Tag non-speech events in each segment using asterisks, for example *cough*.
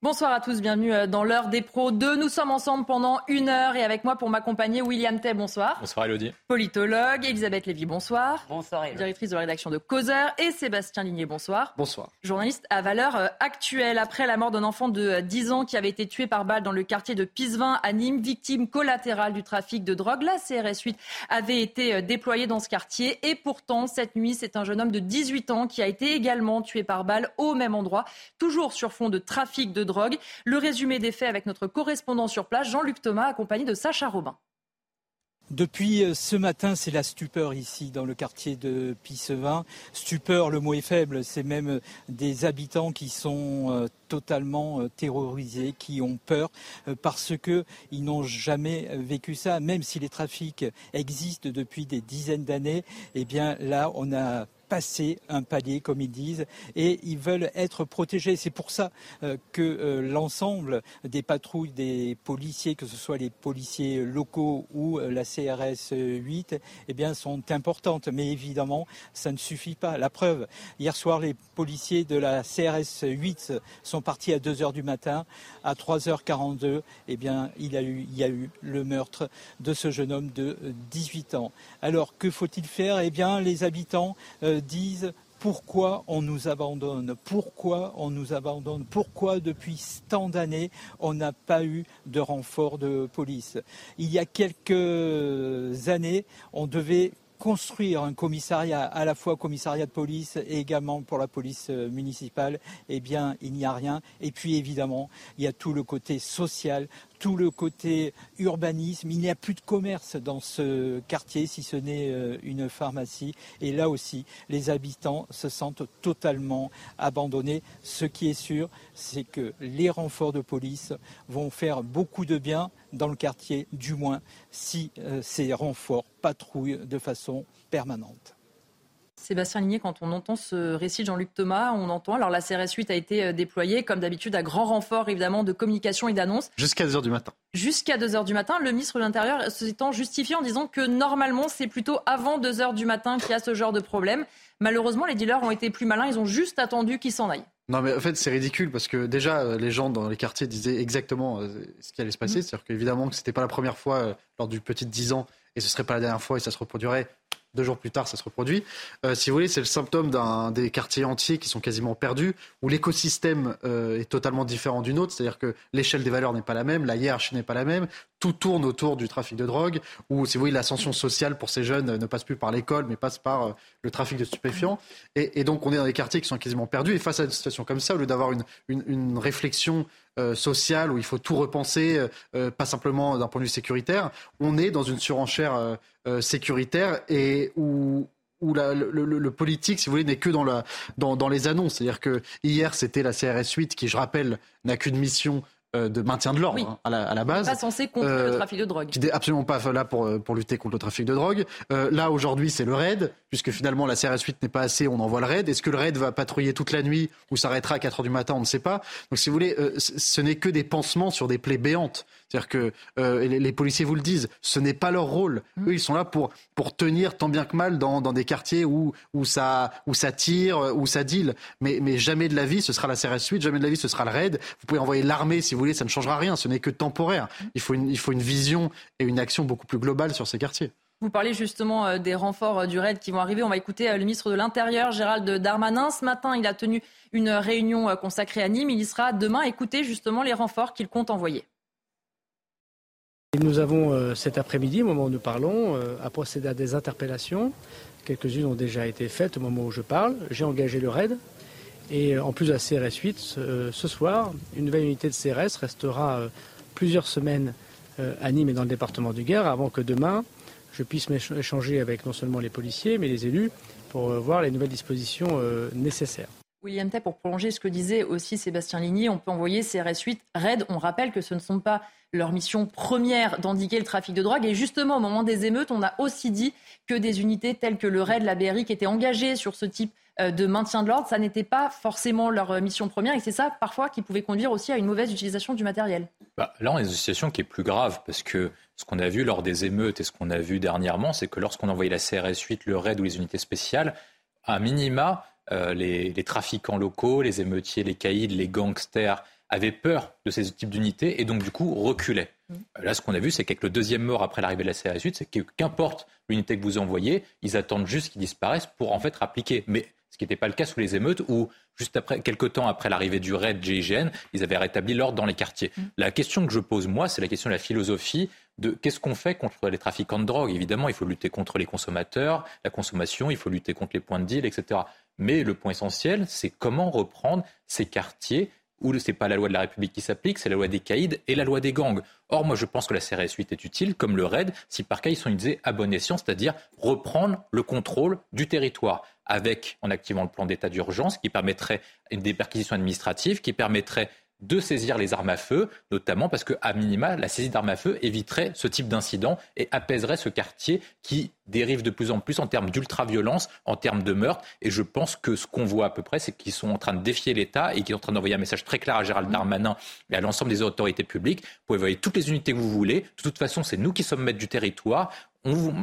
Bonsoir à tous, bienvenue euh, dans l'heure des pros 2. Nous sommes ensemble pendant une heure et avec moi pour m'accompagner William Tay, bonsoir. Bonsoir Elodie. Politologue, Elisabeth Lévy, bonsoir. Bonsoir Elodie. Directrice de la rédaction de Causeur et Sébastien Ligné, bonsoir. Bonsoir. Journaliste à valeur euh, actuelle. Après la mort d'un enfant de 10 euh, ans qui avait été tué par balle dans le quartier de Pisevin à Nîmes, victime collatérale du trafic de drogue, la CRS 8 avait été déployée dans ce quartier et pourtant cette nuit, c'est un jeune homme de 18 ans qui a été également tué par balle au même endroit, toujours sur fond de trafic de drogue. Le résumé des faits avec notre correspondant sur place, Jean-Luc Thomas, accompagné de Sacha Robin. Depuis euh, ce matin, c'est la stupeur ici dans le quartier de Pissevin. Stupeur, le mot est faible, c'est même euh, des habitants qui sont euh, totalement terrorisés, qui ont peur parce qu'ils n'ont jamais vécu ça. Même si les trafics existent depuis des dizaines d'années, eh bien là, on a passer un palier, comme ils disent, et ils veulent être protégés. C'est pour ça euh, que euh, l'ensemble des patrouilles des policiers, que ce soit les policiers locaux ou euh, la CRS 8, eh bien, sont importantes. Mais évidemment, ça ne suffit pas. La preuve, hier soir, les policiers de la CRS 8 sont partis à 2 heures du matin. À 3h42, eh bien, il y a eu le meurtre de ce jeune homme de 18 ans. Alors, que faut-il faire? Eh bien, les habitants disent pourquoi on nous abandonne, pourquoi on nous abandonne, pourquoi depuis tant d'années on n'a pas eu de renfort de police. Il y a quelques années, on devait construire un commissariat, à la fois commissariat de police et également pour la police euh, municipale, eh bien, il n'y a rien. Et puis, évidemment, il y a tout le côté social, tout le côté urbanisme. Il n'y a plus de commerce dans ce quartier, si ce n'est euh, une pharmacie. Et là aussi, les habitants se sentent totalement abandonnés. Ce qui est sûr, c'est que les renforts de police vont faire beaucoup de bien dans le quartier, du moins si euh, ces renforts patrouillent de façon permanente. Sébastien Ligné, quand on entend ce récit de Jean-Luc Thomas, on entend. Alors la CRS 8 a été euh, déployée, comme d'habitude, à grand renfort évidemment de communication et d'annonce. Jusqu'à 2h du matin. Jusqu'à 2h du matin. Le ministre de l'Intérieur s'étant justifié en disant que normalement, c'est plutôt avant 2h du matin qu'il y a ce genre de problème. Malheureusement, les dealers ont été plus malins. Ils ont juste attendu qu'ils s'en aillent. Non, mais en fait, c'est ridicule parce que déjà, euh, les gens dans les quartiers disaient exactement euh, ce qui allait se passer. Mmh. C'est-à-dire qu'évidemment, que ce n'était pas la première fois lors du petit 10 ans et ce serait pas la dernière fois et ça se reproduirait deux jours plus tard, ça se reproduit. Euh, si vous voulez, c'est le symptôme d'un des quartiers entiers qui sont quasiment perdus, où l'écosystème euh, est totalement différent d'une autre, c'est-à-dire que l'échelle des valeurs n'est pas la même, la hiérarchie n'est pas la même, tout tourne autour du trafic de drogue, où, si vous voulez, l'ascension sociale pour ces jeunes ne passe plus par l'école, mais passe par euh, le trafic de stupéfiants. Et, donc, on est dans des quartiers qui sont quasiment perdus. Et face à une situation comme ça, au lieu d'avoir une, une, réflexion sociale où il faut tout repenser, pas simplement d'un point de vue sécuritaire, on est dans une surenchère euh, sécuritaire et où, où la, le, politique, si vous voulez, n'est que dans, la, dans, dans les annonces. C'est-à-dire que hier, c'était la CRS 8 qui, je rappelle, n'a qu'une mission euh, de maintien de l'ordre hein, à, la, à, la, base. Pas censé contre le euh, trafic de drogue. Qui n'est absolument pas là pour, pour lutter contre le trafic de drogue. là, aujourd'hui, c'est le raid, puisque finalement, la CRS 8 n'est pas assez, on envoie le raid. Est-ce que le raid va patrouiller toute la nuit ou s'arrêtera à 4 heures du matin On ne sait pas. Donc, si vous voulez, ce n'est que des pansements sur des plaies béantes. C'est-à-dire que euh, les, policiers vous le disent, ce n'est pas leur rôle. Mmh. Eux, ils sont là pour, pour tenir tant bien que mal dans, dans des quartiers où, où, ça, où ça tire, où ça deal. Mais, mais jamais de la vie, ce sera la CRS 8, jamais de la vie, ce sera le raid. Vous pouvez envoyer l'armée si vous voulez, ça ne changera rien. Ce n'est que temporaire. Il faut, une, il faut une vision et une action beaucoup plus globale sur ces quartiers. Vous parlez justement euh, des renforts euh, du RAID qui vont arriver. On va écouter le ministre de l'Intérieur, Gérald Darmanin. Ce matin, il a tenu une réunion consacrée à Nîmes. Il y sera demain. Écoutez justement les renforts qu'il compte envoyer. Nous avons euh, cet après-midi, au moment où nous parlons, euh, à procéder à des interpellations. Quelques-unes ont déjà été faites au moment où je parle. J'ai engagé le RAID. Et euh, en plus de la CRS 8, ce soir, une nouvelle unité de CRS restera plusieurs semaines à Nîmes et dans le département du Gard avant que demain, je puisse échanger avec non seulement les policiers, mais les élus pour voir les nouvelles dispositions nécessaires. William Tay, pour prolonger ce que disait aussi Sébastien Ligny, on peut envoyer CRS 8 RAID. On rappelle que ce ne sont pas leur mission première d'endiguer le trafic de drogue. Et justement, au moment des émeutes, on a aussi dit que des unités telles que le RAID, la BRI, qui étaient engagées sur ce type euh, de maintien de l'ordre, ça n'était pas forcément leur euh, mission première. Et c'est ça, parfois, qui pouvait conduire aussi à une mauvaise utilisation du matériel. Bah, là, on dans une situation qui est plus grave parce que ce qu'on a vu lors des émeutes et ce qu'on a vu dernièrement, c'est que lorsqu'on envoyait la CRS 8, le RAID ou les unités spéciales, à minima, euh, les, trafiquants locaux, les émeutiers, les caïds, les gangsters avaient peur de ces types d'unités et donc du coup reculaient. Mmh. Là, ce qu'on a vu, c'est qu'avec le deuxième mort après l'arrivée de la CRS 8, c'est que qu'importe l'unité que vous envoyez, ils attendent juste qu'ils disparaissent pour en fait appliquer. Mais ce qui n'était pas le cas sous les émeutes où, juste après, quelques temps après l'arrivée du raid GIGN, ils avaient rétabli l'ordre dans les quartiers. Mmh. La question que je pose, moi, c'est la question de la philosophie de qu'est-ce qu'on fait contre les trafiquants de drogue? Évidemment, il faut lutter contre les consommateurs, la consommation, il faut lutter contre les points de deal, etc. Mais le point essentiel, c'est comment reprendre ces quartiers où ce n'est pas la loi de la République qui s'applique, c'est la loi des caïds et la loi des gangs. Or, moi, je pense que la CRS 8 est utile, comme le RAID, si par cas ils sont utilisés à bon escient, c'est-à-dire reprendre le contrôle du territoire, avec, en activant le plan d'état d'urgence, qui permettrait des perquisitions administratives, qui permettrait de saisir les armes à feu, notamment parce que, à minima, la saisie d'armes à feu éviterait ce type d'incident et apaiserait ce quartier qui dérive de plus en plus en termes d'ultra-violence, en termes de meurtre. Et je pense que ce qu'on voit à peu près, c'est qu'ils sont en train de défier l'État et qu'ils sont en train d'envoyer un message très clair à Gérald Darmanin et à l'ensemble des autorités publiques. Vous pouvez envoyer toutes les unités que vous voulez. De toute façon, c'est nous qui sommes maîtres du territoire.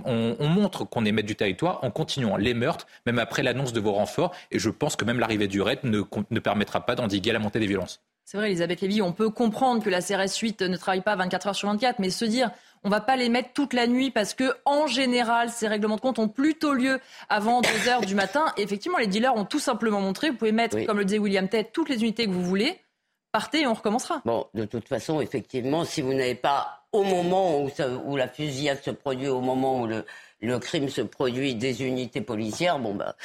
On, montre qu'on est maître du territoire en continuant les meurtres, même après l'annonce de vos renforts. Et je pense que même l'arrivée du RAID ne, ne permettra pas d'endiguer la montée des violences. C'est vrai, Elisabeth Lévy, on peut comprendre que la CRS 8 ne travaille pas 24 heures sur 24, mais se dire on va pas les mettre toute la nuit parce que en général ces règlements de compte ont plutôt lieu avant 2 heures du matin. effectivement, les dealers ont tout simplement montré, vous pouvez mettre, comme le disait William Ted, toutes les unités que vous voulez, partez et on recommencera. Bon, de toute façon, effectivement, si vous n'avez pas au moment où, la fusillade se produit, au moment où le, crime se produit, des unités policières, bon bah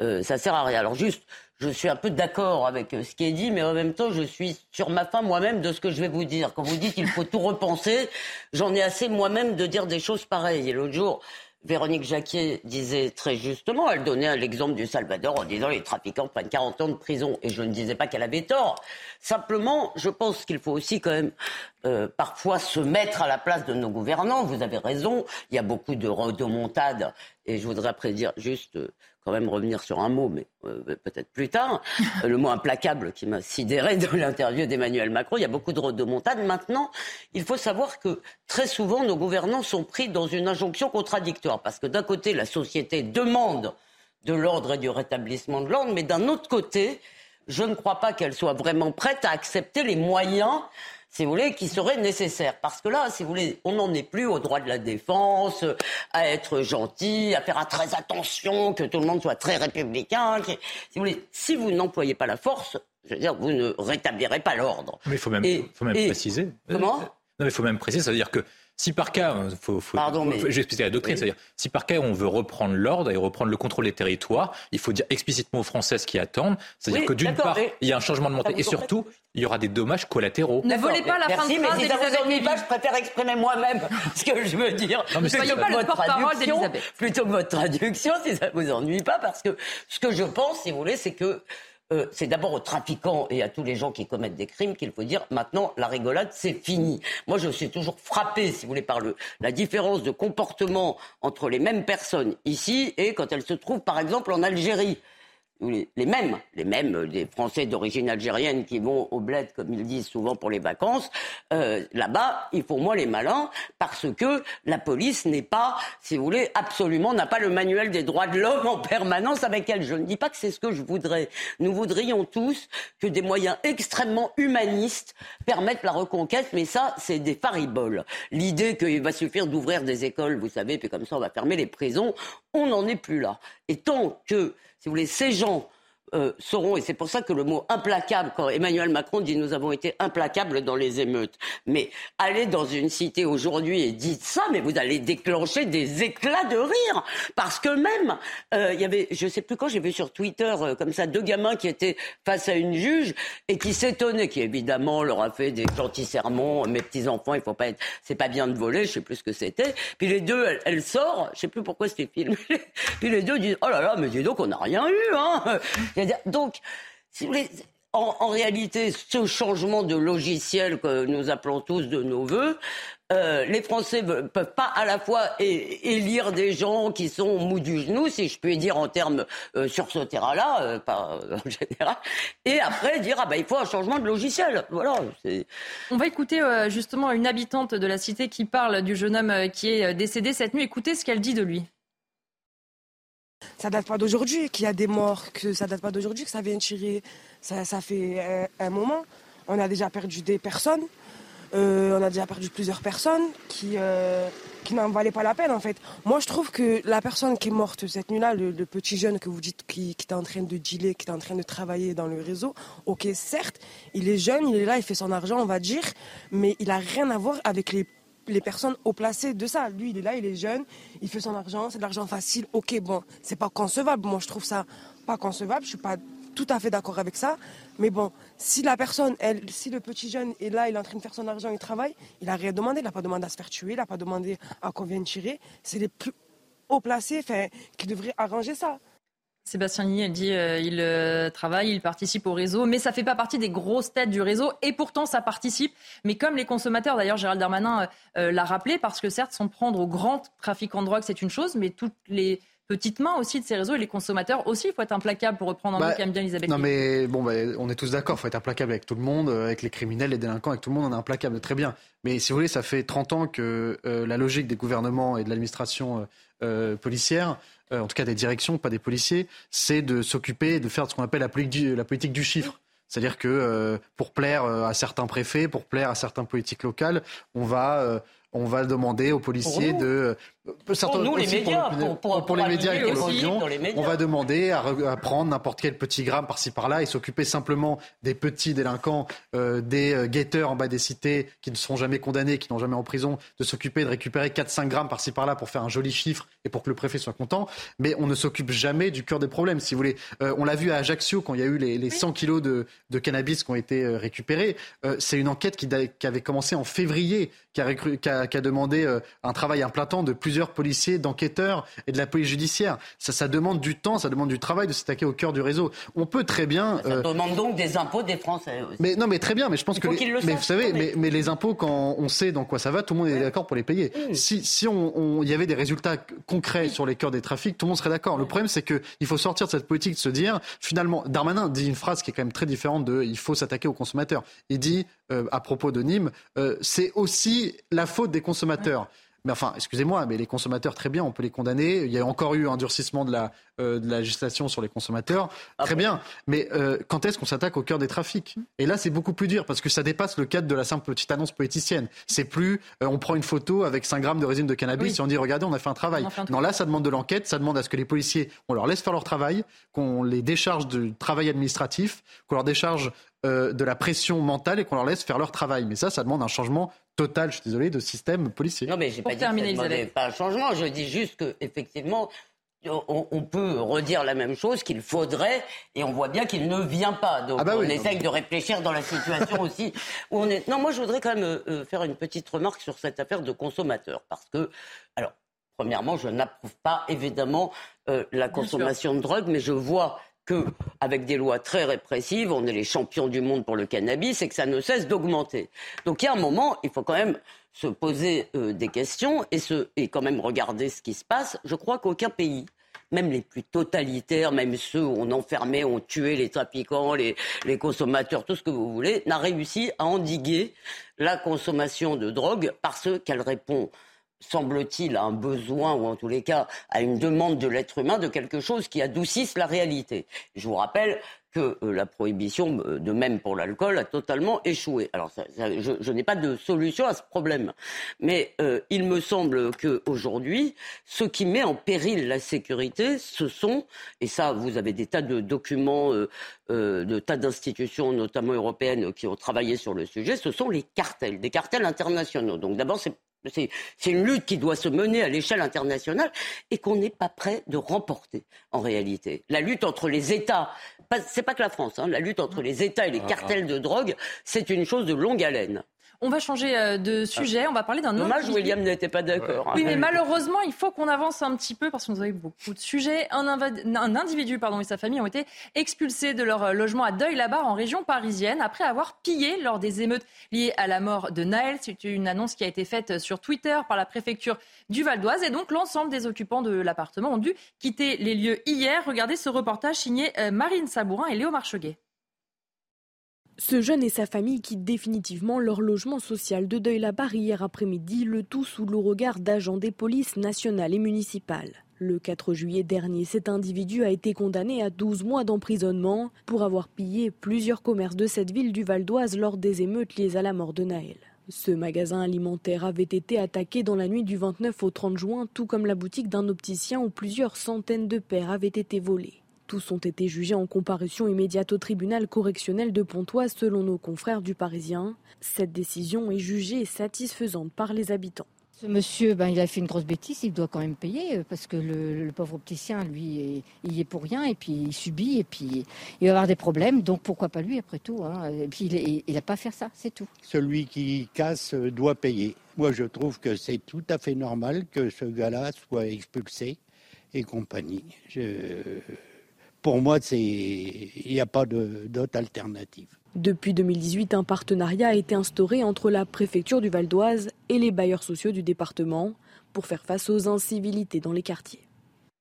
euh, ça sert à rien. Alors juste je suis un peu d'accord avec euh, ce qui est dit, mais en même temps, je suis sur ma fin moi-même de ce que je vais vous dire. Quand vous dites qu'il faut tout repenser, j'en ai assez moi-même de dire des choses pareilles. Et l'autre jour, Véronique Jacquier disait très justement, elle donnait l'exemple du Salvador en disant les trafiquants prennent 40 ans de prison. Et je ne disais pas qu'elle avait tort. Simplement, je pense qu'il faut aussi quand même euh, parfois se mettre à la place de nos gouvernants. Vous avez raison, il y a beaucoup de remontades. Et je voudrais après dire juste euh, quand même revenir sur un mot, mais euh, peut-être plus tard, *laughs* le mot implacable qui m'a sidéré dans l'interview d'Emmanuel Macron. Il y a beaucoup de, de montagne. Maintenant, il faut savoir que très souvent, nos gouvernants sont pris dans une injonction contradictoire. Parce que d'un côté, la société demande de l'ordre et du rétablissement de l'ordre, mais d'un autre côté, je ne crois pas qu'elle soit vraiment prête à accepter les moyens si vous voulez, qui serait nécessaire. Parce que là, si vous voulez, on n'en est plus au droit de la défense, à être gentil, à faire très attention, que tout le monde soit très républicain. si vous voulez, si vous n'employez pas la force, je veux dire, vous ne rétablirez pas l'ordre. Mais il faut même, faut même préciser. Comment? Non, mais il faut même préciser, ça veut dire que si par cas, il faut, faut, Pardon, mais... la doctrine, c'est-à-dire si par cas on veut reprendre l'ordre et reprendre le contrôle des territoires, il faut dire explicitement aux Français ce qui attendent, c'est-à-dire que d'une part, il y a un changement de montée et surtout, il y aura des dommages collatéraux. Ne volez pas la fin de phrase mais si ça vous ennuie pas, je préfère exprimer moi-même *laughs* ce que je veux dire. Non, mais plutôt, que votre traduction, plutôt que votre traduction, si ça vous ennuie pas, parce que ce que je pense, si vous voulez, c'est que euh, c'est d'abord aux trafiquants et à tous les gens qui commettent des crimes qu'il faut dire maintenant la rigolade c'est fini. Moi je suis toujours frappé, si vous voulez, par le, la différence de comportement entre les mêmes personnes ici et quand elles se trouvent par exemple en Algérie les, mêmes, les mêmes des Français d'origine algérienne qui vont au bled, comme ils disent souvent pour les vacances, euh, là-bas, ils font moins les malins parce que la police n'est pas, si vous voulez, absolument, n'a pas le manuel des droits de l'homme en permanence avec elle. Je ne dis pas que c'est ce que je voudrais. Nous voudrions tous que des moyens extrêmement humanistes permettent la reconquête, mais ça, c'est des fariboles. L'idée qu'il va suffire d'ouvrir des écoles, vous savez, puis comme ça, on va fermer les prisons, on n'en est plus là. Et tant que si vous voulez, ces gens euh, et c'est pour ça que le mot implacable, quand Emmanuel Macron dit nous avons été implacables dans les émeutes, mais allez dans une cité aujourd'hui et dites ça, mais vous allez déclencher des éclats de rire, parce que même, euh, il y avait, je sais plus quand, j'ai vu sur Twitter euh, comme ça deux gamins qui étaient face à une juge et qui s'étonnaient, qui évidemment leur a fait des gentils sermons, mes petits enfants, il faut pas être, c'est pas bien de voler, je sais plus ce que c'était, puis les deux, elle, elle sort, je sais plus pourquoi c'était filmé, *laughs* puis les deux disent oh là là, mais dis donc on n'a rien eu, hein donc, en, réalité, ce changement de logiciel que nous appelons tous de nos voeux, euh, les Français ne peuvent pas à la fois élire des gens qui sont mous du genou, si je puis dire en termes euh, sur ce terrain-là, euh, pas en général, et après dire ah ben il faut un changement de logiciel. Voilà. On va écouter justement une habitante de la cité qui parle du jeune homme qui est décédé cette nuit. Écoutez ce qu'elle dit de lui ça date pas d'aujourd'hui qu'il y a des morts, que ça date pas d'aujourd'hui que ça vient tirer. Ça, fait un, moment. on a déjà perdu des personnes. Euh, on a déjà perdu plusieurs personnes qui, euh, qui n'en valaient pas la peine en fait. Moi je trouve que la personne qui est morte cette nuit-là, le, petit jeune que vous dites qui, qui est en train de dealer, qui est en train de travailler dans le réseau, ok certes, il est jeune, il est là, il fait son argent on va dire, mais il a rien à voir avec les les personnes au placé de ça. Lui, il est là, il est jeune, il fait son argent, c'est de l'argent facile. Ok, bon, c'est pas concevable. Moi, je trouve ça pas concevable. Je suis pas tout à fait d'accord avec ça. Mais bon, si la personne, elle, si le petit jeune est là, il est en train de faire son argent, il travaille, il n'a rien demandé. Il n'a pas demandé à se faire tuer, il n'a pas demandé à qu'on vienne tirer. C'est les plus haut placés qui devraient arranger ça. Sébastien Nini, elle dit euh, il euh, travaille, il participe au réseau, mais ça fait pas partie des grosses têtes du réseau, et pourtant ça participe. Mais comme les consommateurs, d'ailleurs Gérald Darmanin euh, l'a rappelé, parce que certes, s'en prendre au grand trafic en drogue, c'est une chose, mais toutes les petites mains aussi de ces réseaux et les consommateurs aussi, il faut être implacable pour reprendre un mot bah, bien Elisabeth. Non mais bon, bah, on est tous d'accord, il faut être implacable avec tout le monde, avec les criminels, les délinquants, avec tout le monde, on est implacable, très bien. Mais si vous voulez, ça fait 30 ans que la logique des gouvernements et de l'administration policière en tout cas des directions, pas des policiers, c'est de s'occuper de faire ce qu'on appelle la politique du, chiffre. C'est-à-dire que euh, pour plaire euh, à certains préfets, pour plaire à certaines politiques locales, on va on va demander aux policiers de pour nous, les médias, pour, les médias et on va demander à, prendre n'importe quel petit gramme par-ci par-là et s'occuper simplement des petits délinquants, euh, des euh, guetteurs en bas des cités qui ne seront jamais condamnés, qui n'ont jamais en prison, de s'occuper de récupérer 4-5 grammes par-ci par-là pour faire un joli chiffre et pour que le préfet soit content. Mais on ne s'occupe jamais du cœur des problèmes, si vous voulez. Euh, on l'a vu à Ajaccio quand il y a eu les, 100 kilos de, cannabis qui ont été récupérés. C'est une enquête qui, avait commencé en février, qui a, qui a demandé un travail à plein temps de plusieurs policiers, d'enquêteurs et de la police judiciaire. Ça, ça demande du temps, ça demande du travail de s'attaquer au cœur du réseau. On peut très bien. Ça euh, demande donc des impôts des Français aussi. Mais non, mais très bien. Mais je pense que. mais vous savez, mais, mais, les impôts, quand on sait dans quoi ça va, tout le monde est d'accord pour les payer. Si, si on, y avait des résultats concrets sur les cœurs des trafics, tout le monde serait d'accord. Le problème, c'est qu'il faut sortir de cette politique de se dire, finalement, Darmanin dit une phrase qui est quand même très différente de il faut s'attaquer aux consommateurs. Il dit, euh, à propos de Nîmes, euh, c'est aussi la faute des consommateurs. Mais enfin, excusez-moi, mais les consommateurs, très bien, on peut les condamner. Il y a encore eu un durcissement de la, de la législation sur les consommateurs. Ah très bien. Mais euh, quand est-ce qu'on s'attaque au cœur des trafics? Et là, c'est beaucoup plus dur parce que ça dépasse le cadre de la simple petite annonce politicienne. C'est plus, euh, on prend une photo avec 5 grammes de résine de cannabis et on dit, regardez, on a fait un travail. non, là, ça demande de l'enquête. Ça demande à ce que les policiers, on leur laisse faire leur travail, qu'on les décharge du travail administratif, qu'on leur décharge de la pression mentale et qu'on leur laisse faire leur travail. Mais ça, ça demande un changement total, je suis désolé, de système policier. Non, mais j'ai pas dit pas un changement. Je dis juste que effectivement, on, peut redire la même chose qu'il faudrait, et on voit bien qu'il ne vient pas. Donc ah bah on essaye de réfléchir dans la situation *laughs* aussi où on est. Non, moi je voudrais quand même euh, euh, faire une petite remarque sur cette affaire de consommateur, parce que, alors, premièrement, je n'approuve pas évidemment euh, la consommation de drogue, mais je vois avec des lois très répressives, on est les champions du monde pour le cannabis et que ça ne cesse d'augmenter. Donc il y a un moment, il faut quand même se poser euh, des questions et, et quand même regarder ce qui se passe. Je crois qu'aucun pays même les plus totalitaires, même ceux où on enfermait, on tuait les trafiquants, les, les consommateurs, tout ce que vous voulez, n'a réussi à endiguer la consommation de drogue parce qu'elle répond semble-t-il, à un besoin, ou en tous les cas à une demande de l'être humain, de quelque chose qui adoucisse la réalité. Je vous rappelle que euh, la prohibition, euh, de même pour l'alcool, a totalement échoué. Alors, je, n'ai pas de solution à ce problème, mais euh, il me semble qu'aujourd'hui, ce qui met en péril la sécurité, ce sont, et ça, vous avez des tas de documents, de tas d'institutions, notamment européennes, qui ont travaillé sur le sujet, ce sont les cartels, des cartels internationaux. Donc, d'abord, c'est c'est une lutte qui doit se mener à l'échelle internationale et qu'on n'est pas prêt de remporter en réalité. La lutte entre les États, c'est pas que la France, hein, la lutte entre les États et les ah, ah. cartels de drogue, c'est une chose de longue haleine. On va changer euh, de sujet. On va parler d'un autre. Dommage, William n'était pas d'accord. Hein. Oui, mais malheureusement, il faut qu'on avance un petit peu parce que nous avons beaucoup de sujets. Un, individu pardon, et sa famille ont été expulsés de leur euh, logement à Deuil-la-Barre en région parisienne après avoir pillé lors des émeutes liées à la mort de Naël. C'est une annonce qui a été faite sur Twitter par la préfecture du Val d'Oise. Et donc, l'ensemble des occupants de l'appartement ont dû quitter les lieux hier. Regardez ce reportage signé euh, Marine Sabourin et Léo Marcheguet. Ce jeune et sa famille quittent définitivement leur logement social de Deuil-la-Barre hier après-midi, le tout sous le regard d'agents des polices nationales et municipales. Le 4 juillet dernier, cet individu a été condamné à 12 mois d'emprisonnement pour avoir pillé plusieurs commerces de cette ville du Val d'Oise lors des émeutes liées à la mort de Naël. Ce magasin alimentaire avait été attaqué dans la nuit du 29 au 30 juin, tout comme la boutique d'un opticien où plusieurs centaines de paires avaient été volées. Tous ont été jugés en comparution immédiate au tribunal correctionnel de Pontoise selon nos confrères du Parisien. Cette décision est jugée satisfaisante par les habitants. Ce monsieur, ben, il a fait une grosse bêtise, il doit quand même payer euh, parce que le, pauvre opticien, lui, il y est pour rien et puis il subit et puis il va avoir des problèmes. Donc pourquoi pas lui après tout hein. Et puis il n'a pas à faire ça, c'est tout. Celui qui casse euh, doit payer. Moi, je trouve que c'est tout à fait normal que ce gars-là soit expulsé et compagnie. Pour moi, il n'y a pas d'autre alternative. Depuis 2018, un partenariat a été instauré entre la préfecture du Val d'Oise et les bailleurs sociaux du département pour faire face aux incivilités dans les quartiers.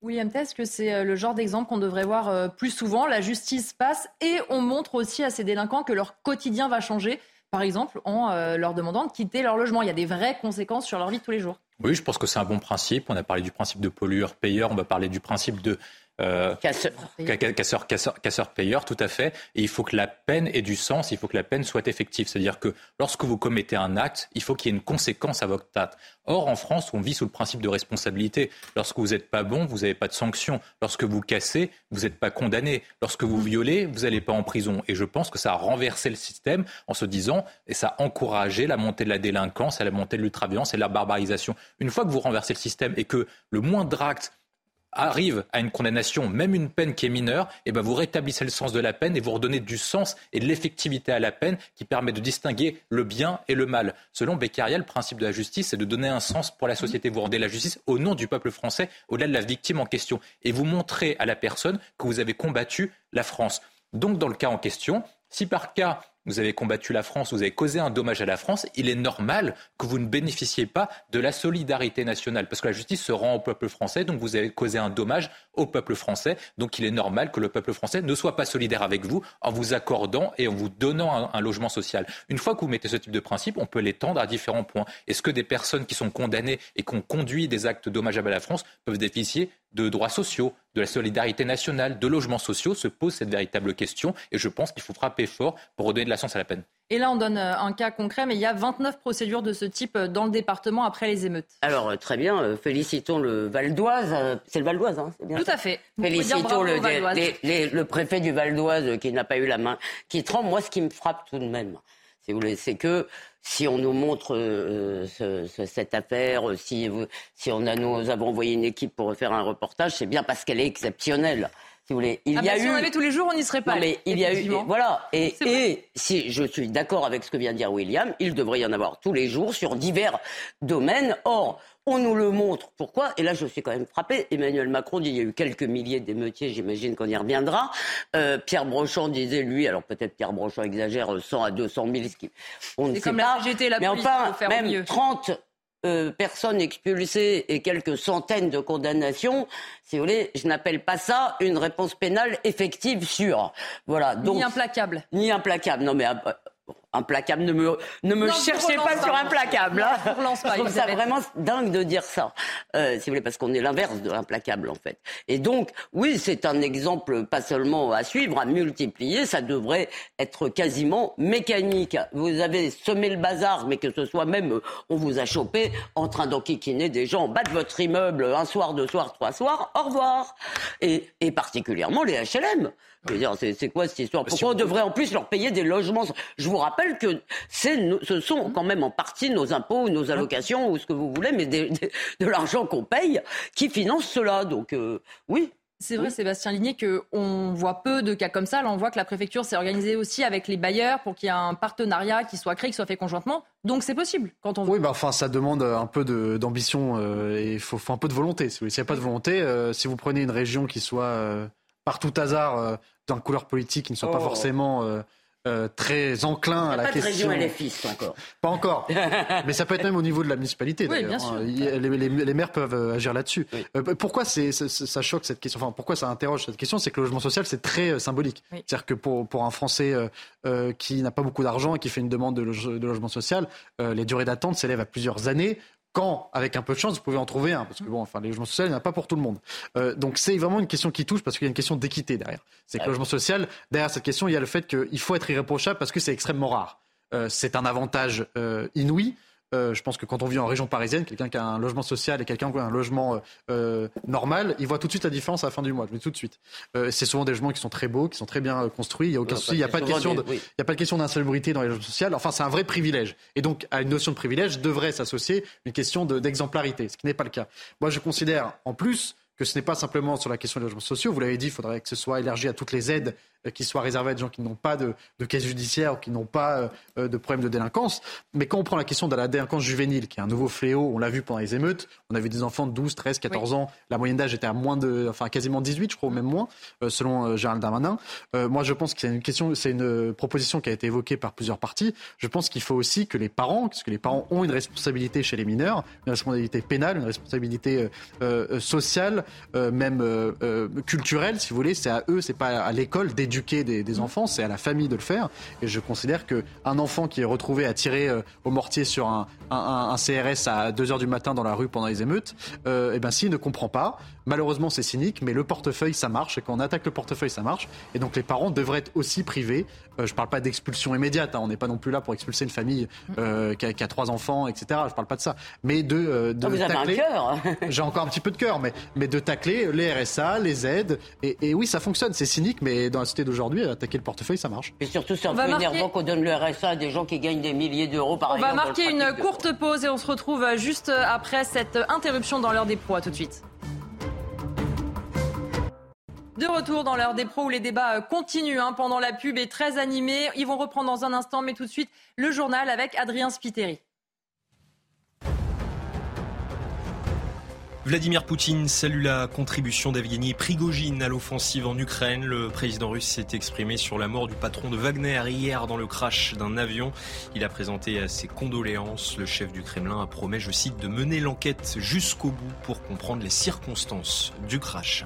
William que c'est euh, le genre d'exemple qu'on devrait voir euh, plus souvent La justice passe et on montre aussi à ces délinquants que leur quotidien va changer, par exemple en euh, leur demandant de quitter leur logement. Il y a des vraies conséquences sur leur vie de tous les jours. Oui, je pense que c'est un bon principe. On a parlé du principe de pollueur-payeur, on va parler du principe de euh, casseur. Casseur, casseur, casseur, payeur, tout à fait. Et il faut que la peine ait du sens, il faut que la peine soit effective. C'est-à-dire que lorsque vous commettez un acte, il faut qu'il y ait une conséquence à votre acte. Or, en France, on vit sous le principe de responsabilité. Lorsque vous n'êtes pas bon, vous n'avez pas de sanction. Lorsque vous cassez, vous n'êtes pas condamné. Lorsque vous violez, vous n'allez pas en prison. Et je pense que ça a renversé le système en se disant, et ça a encouragé la montée de la délinquance, la montée de l'ultraviolence et de la barbarisation. Une fois que vous renversez le système et que le moindre acte arrive à une condamnation, même une peine qui est mineure, et eh ben vous rétablissez le sens de la peine et vous redonnez du sens et de l'effectivité à la peine qui permet de distinguer le bien et le mal. Selon Beccaria, le principe de la justice, c'est de donner un sens pour la société. Vous rendez la justice au nom du peuple français, au-delà de la victime en question. Et vous montrez à la personne que vous avez combattu la France. Donc, dans le cas en question, si par cas vous avez combattu la France, vous avez causé un dommage à la France, il est normal que vous ne bénéficiez pas de la solidarité nationale, parce que la justice se rend au peuple français, donc vous avez causé un dommage au peuple français, donc il est normal que le peuple français ne soit pas solidaire avec vous en vous accordant et en vous donnant un, logement social. Une fois que vous mettez ce type de principe, on peut l'étendre à différents points. Est-ce que des personnes qui sont condamnées et qui ont conduit des actes dommageables à la France peuvent bénéficier de droits sociaux, de la solidarité nationale, de logements sociaux, se pose cette véritable question. Et je pense qu'il faut frapper fort pour redonner de la sens à la peine. Et là, on donne euh, un cas concret, mais il y a 29 procédures de ce type euh, dans le département après les émeutes. Alors, euh, très bien, félicitons le Val d'Oise. C'est le Val d'Oise, hein, c'est bien Tout à fait. Félicitons le, le, préfet du Val d'Oise qui n'a pas eu la main qui tremble. Moi, ce qui me frappe tout de même, c'est que si on nous montre euh, cette affaire, si, si on a, nous avons envoyé une équipe pour faire un reportage, c'est bien parce qu'elle est exceptionnelle. Si, vous voulez. Il ah y a bah, si on avait tous les jours, on n'y serait pas. mais il y a eu, voilà. Et, et si je suis d'accord avec ce que vient de dire William, il devrait y en avoir tous les jours sur divers domaines. Or, on nous le montre. Pourquoi? Et là, je suis quand même frappé. Emmanuel Macron dit il y a eu quelques milliers d'émeutiers, j'imagine qu'on y reviendra. Euh, Pierre Brochant disait, lui, alors peut-être Pierre Brochant exagère, 100 à 200 000, ce qui, on ne sait pas. La mais enfin, même 30 euh, personnes expulsées et quelques centaines de condamnations, si vous voulez, je n'appelle pas ça une réponse pénale effective sûre. Voilà. Donc, ni implacable. Ni implacable. Non, mais euh, implacable. Ne me, ne me cherchez pas sur implacable. Hein. Je trouve ça vraiment dingue de dire ça, euh, si vous voulez, parce qu'on est l'inverse de l'implacable en fait. Et donc, oui, c'est un exemple pas seulement à suivre, à multiplier. Ça devrait être quasiment mécanique. Vous avez semé le bazar, mais que ce soit même, on vous a chopé en train d'enquiquiner des gens en bas de votre immeuble un soir, deux soirs, trois soirs. Au revoir. Et, et particulièrement les HLM. C'est quoi cette histoire? Pourquoi on devrait en plus leur payer des logements Je vous rappelle que ce sont quand même en partie nos impôts, nos allocations ou ce que vous voulez, mais de l'argent qu'on paye qui finance cela. Donc euh, oui, c'est vrai, Sébastien Ligné, qu'on voit peu de cas comme ça. Là, on voit que la préfecture s'est organisée aussi avec les bailleurs pour qu'il y ait un partenariat qui soit créé, qui soit fait conjointement. Donc c'est possible quand on Oui, bah, enfin, ça demande un peu d'ambition euh, et il faut, un peu de volonté. S'il n'y a pas de volonté, euh, si vous prenez une région qui soit par tout hasard euh, d'un couleur politique qui ne soit pas oh. forcément euh, euh, très enclin à la pas question. De région encore. *laughs* Pas encore. *laughs* Mais ça peut être même au niveau de la municipalité. Oui, bien sûr. Hein. Les, maires peuvent agir là-dessus. pourquoi c'est, ça choque cette question Enfin, pourquoi ça interroge cette question C'est que le logement social, c'est très symbolique. C'est-à-dire que pour, pour un Français qui n'a pas beaucoup d'argent et qui fait une demande de, de logement social, les durées d'attente s'élèvent à plusieurs années quand, avec un peu de chance, vous pouvez en trouver un, parce que bon, enfin, les logements sociaux, il n'y en a pas pour tout le monde. Euh, donc c'est vraiment une question qui touche parce qu'il y a une question d'équité derrière. C'est que le logement social, derrière cette question, il y a le fait qu'il faut être irréprochable parce que c'est extrêmement rare. Euh, c'est un avantage euh, inouï. Euh, je pense que quand on vit en région parisienne, quelqu'un qui a un logement social et quelqu'un qui a un logement euh, euh, normal, il voit tout de suite la différence à la fin du mois. Je le dis tout de suite. Euh, c'est souvent des logements qui sont très beaux, qui sont très bien euh, construits. Il n'y a aucun Ouais, souci. Il n'y a pas de question des- de, oui. il n'y a pas de question d'insalubrité dans les logements sociaux. Enfin, c'est un vrai privilège. Et donc, à une notion de privilège devrait s'associer une question de- d'exemplarité, ce qui n'est pas le cas. Moi, je considère, en plus, que ce n'est pas simplement sur la question des logements sociaux. Vous l'avez dit, il faudrait que ce soit élargi à toutes les aides euh, qui soient réservées à des gens qui n'ont pas de, de caisse judiciaire ou qui n'ont pas euh, de problème de délinquance. Mais quand on prend la question de la délinquance juvénile, qui est un nouveau fléau, on l'a vu pendant les émeutes, on a vu des enfants de 12, 13, 14 ans. La moyenne d'âge était à moins de, enfin quasiment 18, je crois, ou même moins, euh, selon euh, Gérald Darmanin. Euh, moi, je pense que c'est une question, c'est une proposition qui a été évoquée par plusieurs partis. Je pense qu'il faut aussi que les parents, parce que les parents ont une responsabilité chez les mineurs, une responsabilité pénale, une responsabilité euh, euh, sociale, euh, même euh, euh, culturelle, si vous voulez. C'est à eux, c'est pas à l'école d'éduquer des, des enfants, c'est à la famille de le faire. Et je considère que un enfant qui est retrouvé à tirer euh, au mortier sur un, un- un- un CRS à 2 heures du matin dans la rue pendant les émeutes, eh ben s'il ne comprend pas, malheureusement c'est cynique, mais le portefeuille ça marche. Et quand on attaque le portefeuille, ça marche. Et donc les parents devraient être aussi privés. Je parle pas d'expulsion immédiate. hein. on n'est pas non plus là pour expulser une famille euh, qui, a, qui a trois enfants, etc. Je parle pas de ça, mais de, de Ah, vous avez un cœur. j'ai encore un petit peu de cœur, mais, mais de tacler les RSA, les aides. Et, et oui, ça fonctionne. C'est cynique, mais dans la société d'aujourd'hui, attaquer le portefeuille, ça marche. Et surtout, c'est un On peu va marquer- énervant qu'on donne le RSA à des gens qui gagnent des milliers d'euros par On va marquer une courte pause et on se retrouve juste après cette interruption dans l'heure des pros. À tout de suite. De retour dans l'heure des pros où les débats continuent hein, pendant la pub et très animés. Ils vont reprendre dans un instant, mais tout de suite le journal avec Adrien Spiteri. Vladimir Poutine salue la contribution d'Evgeny Prigogine à l'offensive en Ukraine. Le président russe s'est exprimé sur la mort du patron de Wagner hier dans le crash d'un avion. Il a présenté ses condoléances. Le chef du Kremlin a promis, je cite, de mener l'enquête jusqu'au bout pour comprendre les circonstances du crash.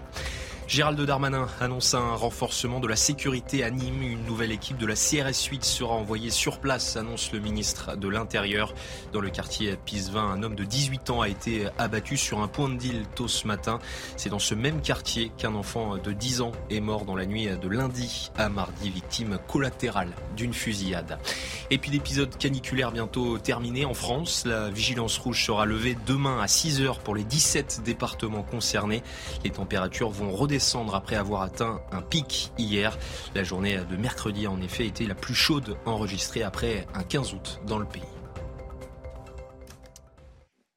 Gérald Darmanin annonce un renforcement de la sécurité à Nîmes. Une nouvelle équipe de la CRS 8 sera envoyée sur place, annonce le ministre de l'Intérieur. Dans le quartier Pisevin, un homme de 18 ans a été abattu sur un point de deal tôt ce matin. C'est dans ce même quartier qu'un enfant de 10 ans est mort dans la nuit de lundi à mardi, victime collatérale d'une fusillade. Et puis l'épisode caniculaire bientôt terminé en France. La vigilance rouge sera levée demain à 6 heures pour les 17 départements concernés. Les températures vont redescendre après avoir atteint un pic hier. La journée de mercredi a en effet été la plus chaude enregistrée après un 15 août dans le pays.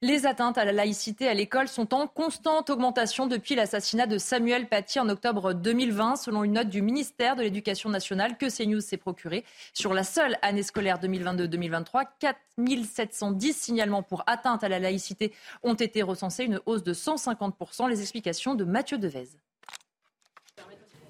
Les atteintes à la laïcité à l'école sont en constante augmentation depuis l'assassinat de Samuel Paty en octobre 2020, selon une note du ministère de l'Éducation nationale que CNews s'est procurée. Sur la seule année scolaire 2022-2023, 4710 signalements pour atteinte à la laïcité ont été recensés, une hausse de 150%. Les explications de Mathieu Devez.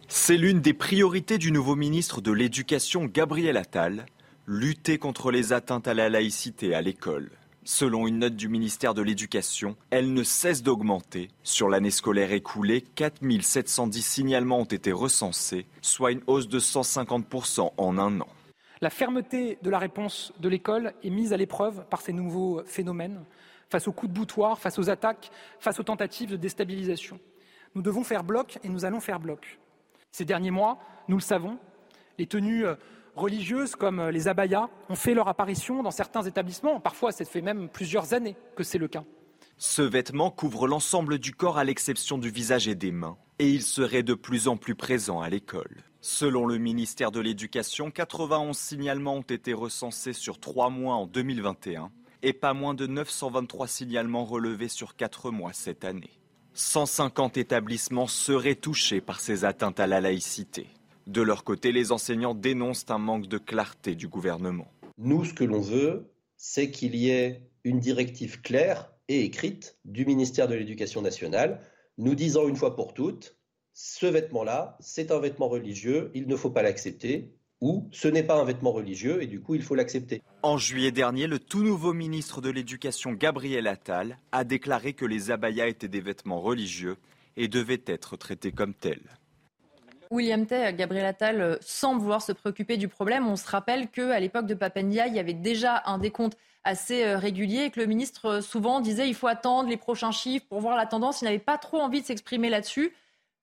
C'est l'une des priorités du nouveau ministre de l'Éducation, Gabriel Attal, lutter contre les atteintes à la laïcité à l'école. Selon une note du ministère de l'Éducation, elle ne cesse d'augmenter. Sur l'année scolaire écoulée, 4710 signalements ont été recensés, soit une hausse de 150% en un an. La fermeté de la réponse de l'école est mise à l'épreuve par ces nouveaux phénomènes, face aux coups de boutoir, face aux attaques, face aux tentatives de déstabilisation. Nous devons faire bloc et nous allons faire bloc. Ces derniers mois, nous le savons, les tenues religieuses comme les abayas ont fait leur apparition dans certains établissements. Parfois, ça fait même plusieurs années que c'est le cas. Ce vêtement couvre l'ensemble du corps à l'exception du visage et des mains, et il serait de plus en plus présent à l'école. Selon le ministère de l'Éducation, 91 signalements ont été recensés sur trois mois en 2021 et pas moins de 923 signalements relevés sur quatre mois cette année. 150 établissements seraient touchés par ces atteintes à la laïcité. De leur côté, les enseignants dénoncent un manque de clarté du gouvernement. Nous, ce que l'on veut, c'est qu'il y ait une directive claire et écrite du ministère de l'Éducation nationale, nous disant une fois pour toutes, ce vêtement-là, c'est un vêtement religieux, il ne faut pas l'accepter, ou ce n'est pas un vêtement religieux et du coup il faut l'accepter. En juillet dernier, le tout nouveau ministre de l'Éducation, Gabriel Attal, a déclaré que les abayas étaient des vêtements religieux et devaient être traités comme tels. William Tay, Gabriel Attal euh, semble vouloir se préoccuper du problème. On se rappelle qu'à l'époque de Papendia, il y avait déjà un décompte assez euh, régulier et que le ministre euh, souvent disait il faut attendre les prochains chiffres pour voir la tendance. Il n'avait pas trop envie de s'exprimer là-dessus.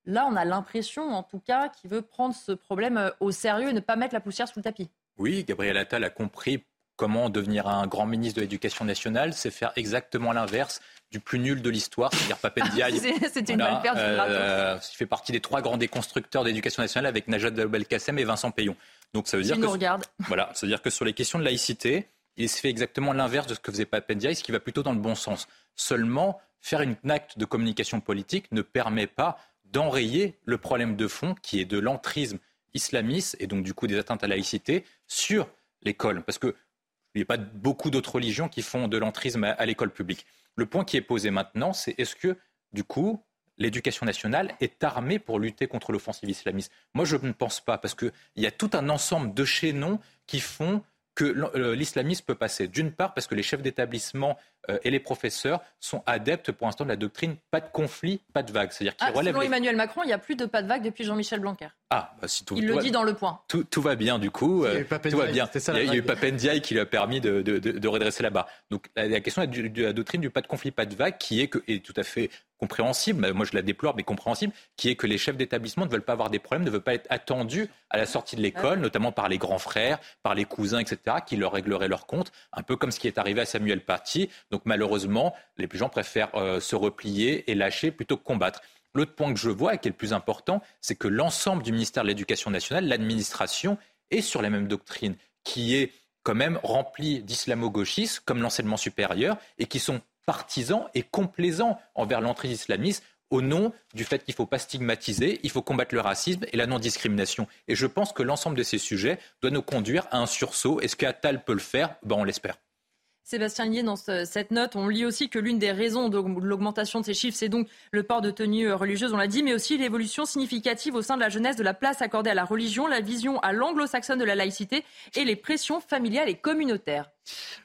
Là, on a l'impression, en tout cas, qu'il veut prendre ce problème au sérieux et ne pas mettre la poussière sous le tapis. Oui, Gabriel Attal a compris comment devenir un grand ministre de l'Éducation nationale, c'est faire exactement l'inverse du plus nul de l'histoire, c'est-à-dire Papendiaï. *laughs* C'était une balle perdue. Euh, il fait partie des trois grands déconstructeurs d'éducation nationale avec Najat Vallaud-Belkacem et Vincent Payon. Donc ça veut dire que regarde. voilà, ça veut dire que sur les questions de laïcité, il se fait exactement l'inverse de ce que faisait Papendiaï, ce qui va plutôt dans le bon sens. Seulement, faire une acte de communication politique ne permet pas d'enrayer le problème de fond qui est de l'entrisme islamiste et donc du coup des atteintes à la laïcité sur l'école. Parce qu'il n'y a pas beaucoup d'autres religions qui font de l'entrisme à l'école publique. Le point qui est posé maintenant, c'est est-ce que, du coup, l'éducation nationale est armée pour lutter contre l'offensive islamiste? Moi, je ne pense pas, parce qu'il y a tout un ensemble de chaînons qui font que euh, l'islamisme peut passer. D'une part, parce que les chefs d'établissement et les professeurs sont adeptes pour l'instant de la doctrine pas de conflit, pas de vague. C'est-à-dire ah, selon Emmanuel Macron, il n'y a plus de pas de vague depuis Jean-Michel Blanquer. Ah, bah, si tout, il le dit dans le point. Tout, va bien du coup. il y a eu tout va bien. il y a, eu Papendiaï qui lui a permis de, redresser la barre. Donc la, question de la doctrine du pas de conflit, pas de vague, qui est, que, est tout à fait compréhensible, moi je la déplore, mais compréhensible, qui est que les chefs d'établissement ne veulent pas avoir des problèmes, ne veulent pas être attendus à la sortie de l'école, notamment par les grands frères, par les cousins, etc., qui leur régleraient leur compte, un peu comme ce qui est arrivé à Samuel Paty. Donc malheureusement, les gens préfèrent euh, se replier et lâcher plutôt que combattre. L'autre point que je vois et qui est le plus important, c'est que l'ensemble du ministère de l'Éducation nationale, l'administration, est sur la même doctrine, qui est quand même remplie d'islamo-gauchistes, comme l'enseignement supérieur, et qui sont partisans et complaisants envers l'entrée islamiste au nom du fait qu'il ne faut pas stigmatiser, il faut combattre le racisme et la non-discrimination. Et je pense que l'ensemble de ces sujets doit nous conduire à un sursaut. Est-ce qu'Atal peut le faire ben, On l'espère. Sébastien Lié, dans cette note, on lit aussi que l'une des raisons de l'augmentation de ces chiffres, c'est donc le port de tenues euh, religieuses, on l'a dit, mais aussi l'évolution significative au sein de la jeunesse de la place accordée à la religion, la vision à l'anglo-saxonne de la laïcité et les pressions familiales et communautaires.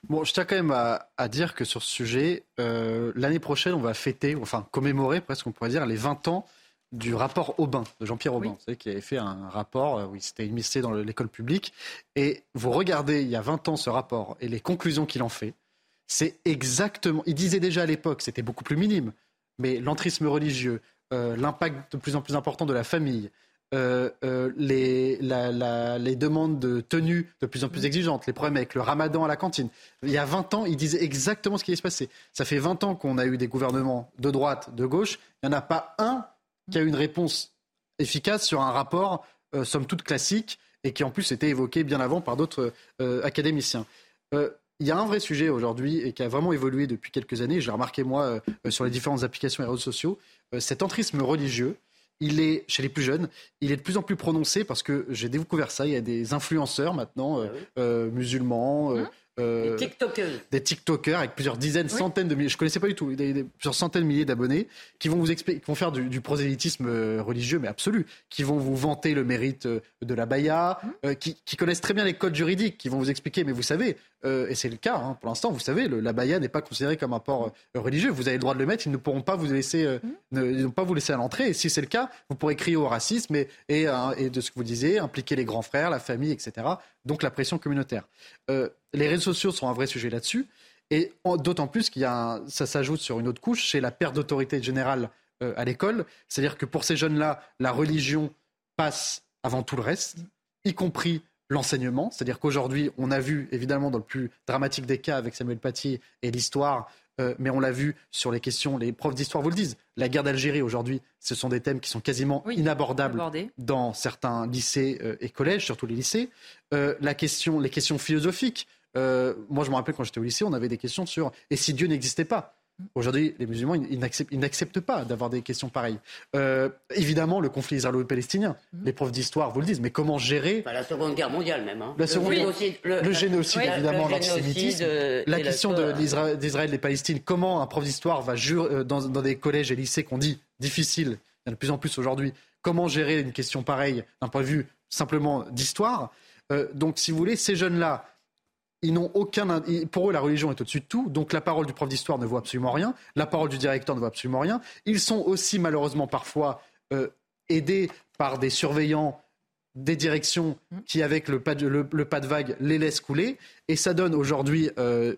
Bon, je tiens quand même à, dire que sur ce sujet, euh, l'année prochaine, on va fêter, enfin commémorer presque, on pourrait dire, les 20 ans du rapport Aubin, de Jean-Pierre Aubin, vous savez, qui avait fait un rapport euh, où il s'était émissé dans l'école publique. Et vous regardez, il y a 20 ans, ce rapport et les conclusions qu'il en fait, c'est exactement. Il disait déjà à l'époque, c'était beaucoup plus minime, mais l'entrisme religieux, euh, l'impact de plus en plus important de la famille, euh, les, les, demandes de tenue de plus en plus exigeantes, les problèmes avec le ramadan à la cantine. Il y a 20 ans, il disait exactement ce qui allait se passer. Ça fait 20 ans qu'on a eu des gouvernements de droite, de gauche. Il n'y en a pas un qui a une réponse efficace sur un rapport, euh, somme toute classique, et qui en plus était évoqué bien avant par d'autres euh, académiciens. Euh, il y a un vrai sujet aujourd'hui et qui a vraiment évolué depuis quelques années, je l'ai remarqué moi sur les différentes applications et réseaux sociaux, cet entrisme religieux, il est, chez les plus jeunes, il est de plus en plus prononcé parce que j'ai découvert ça, il y a des influenceurs maintenant, ah musulmans, hein euh, des TikTokers. Des TikTokers avec plusieurs dizaines, centaines de milliers. Je ne connaissais pas du tout. Des, plusieurs centaines de milliers d'abonnés qui vont vous expliquer, qui vont faire du, prosélytisme euh, religieux, mais absolu. Qui vont vous vanter le mérite euh, de la baya, mmh. qui, connaissent très bien les codes juridiques, qui vont vous expliquer. Mais vous savez, et c'est le cas hein, pour l'instant, vous savez, le, la baya n'est pas considérée comme un port religieux. Vous avez le droit de le mettre. Ils ne pourront pas vous laisser, mmh. ne, pas vous laisser à l'entrée. Et si c'est le cas, vous pourrez crier au racisme et, et, et de ce que vous disiez, impliquer les grands frères, la famille, etc donc la pression communautaire. Euh, les réseaux sociaux sont un vrai sujet là-dessus, et d'autant plus qu'il y a ça s'ajoute sur une autre couche, c'est la perte d'autorité générale euh, à l'école. C'est-à-dire que pour ces jeunes-là, la religion passe avant tout le reste, y compris l'enseignement. C'est-à-dire qu'aujourd'hui, on a vu, évidemment, dans le plus dramatique des cas avec Samuel Paty et l'histoire, euh, mais on l'a vu sur les questions, les profs d'histoire vous le disent, la guerre d'Algérie aujourd'hui, ce sont des thèmes qui sont quasiment inabordables dans certains lycées euh, et collèges, surtout les lycées. Euh, la question, les questions philosophiques. moi, je me rappelle quand j'étais au lycée, on avait des questions sur et si Dieu n'existait pas? Aujourd'hui, les musulmans, ils n'acceptent pas d'avoir des questions pareilles. Euh, évidemment, le conflit israélo-palestinien. Mhm. Les profs d'histoire vous le disent, mais comment gérer La Seconde Guerre mondiale même. Hein. le, génocide, le, génocide, évidemment, l'antisémitisme. Euh, la question d'Israël et de Palestine. Comment un prof d'histoire va jurer euh, dans, des collèges et lycées qu'on dit difficiles, il y en a de plus en plus aujourd'hui, comment gérer une question pareille d'un point de vue simplement d'histoire? Donc, si vous voulez, ces jeunes-là, ils n'ont aucun. Pour eux, la religion est au-dessus de tout. Donc la parole du prof d'histoire ne vaut absolument rien. La parole du directeur ne vaut absolument rien. Ils sont aussi malheureusement parfois euh, aidés par des surveillants des directions qui, avec le pas de, le, pas de vague, les laissent couler. Et ça donne aujourd'hui, euh,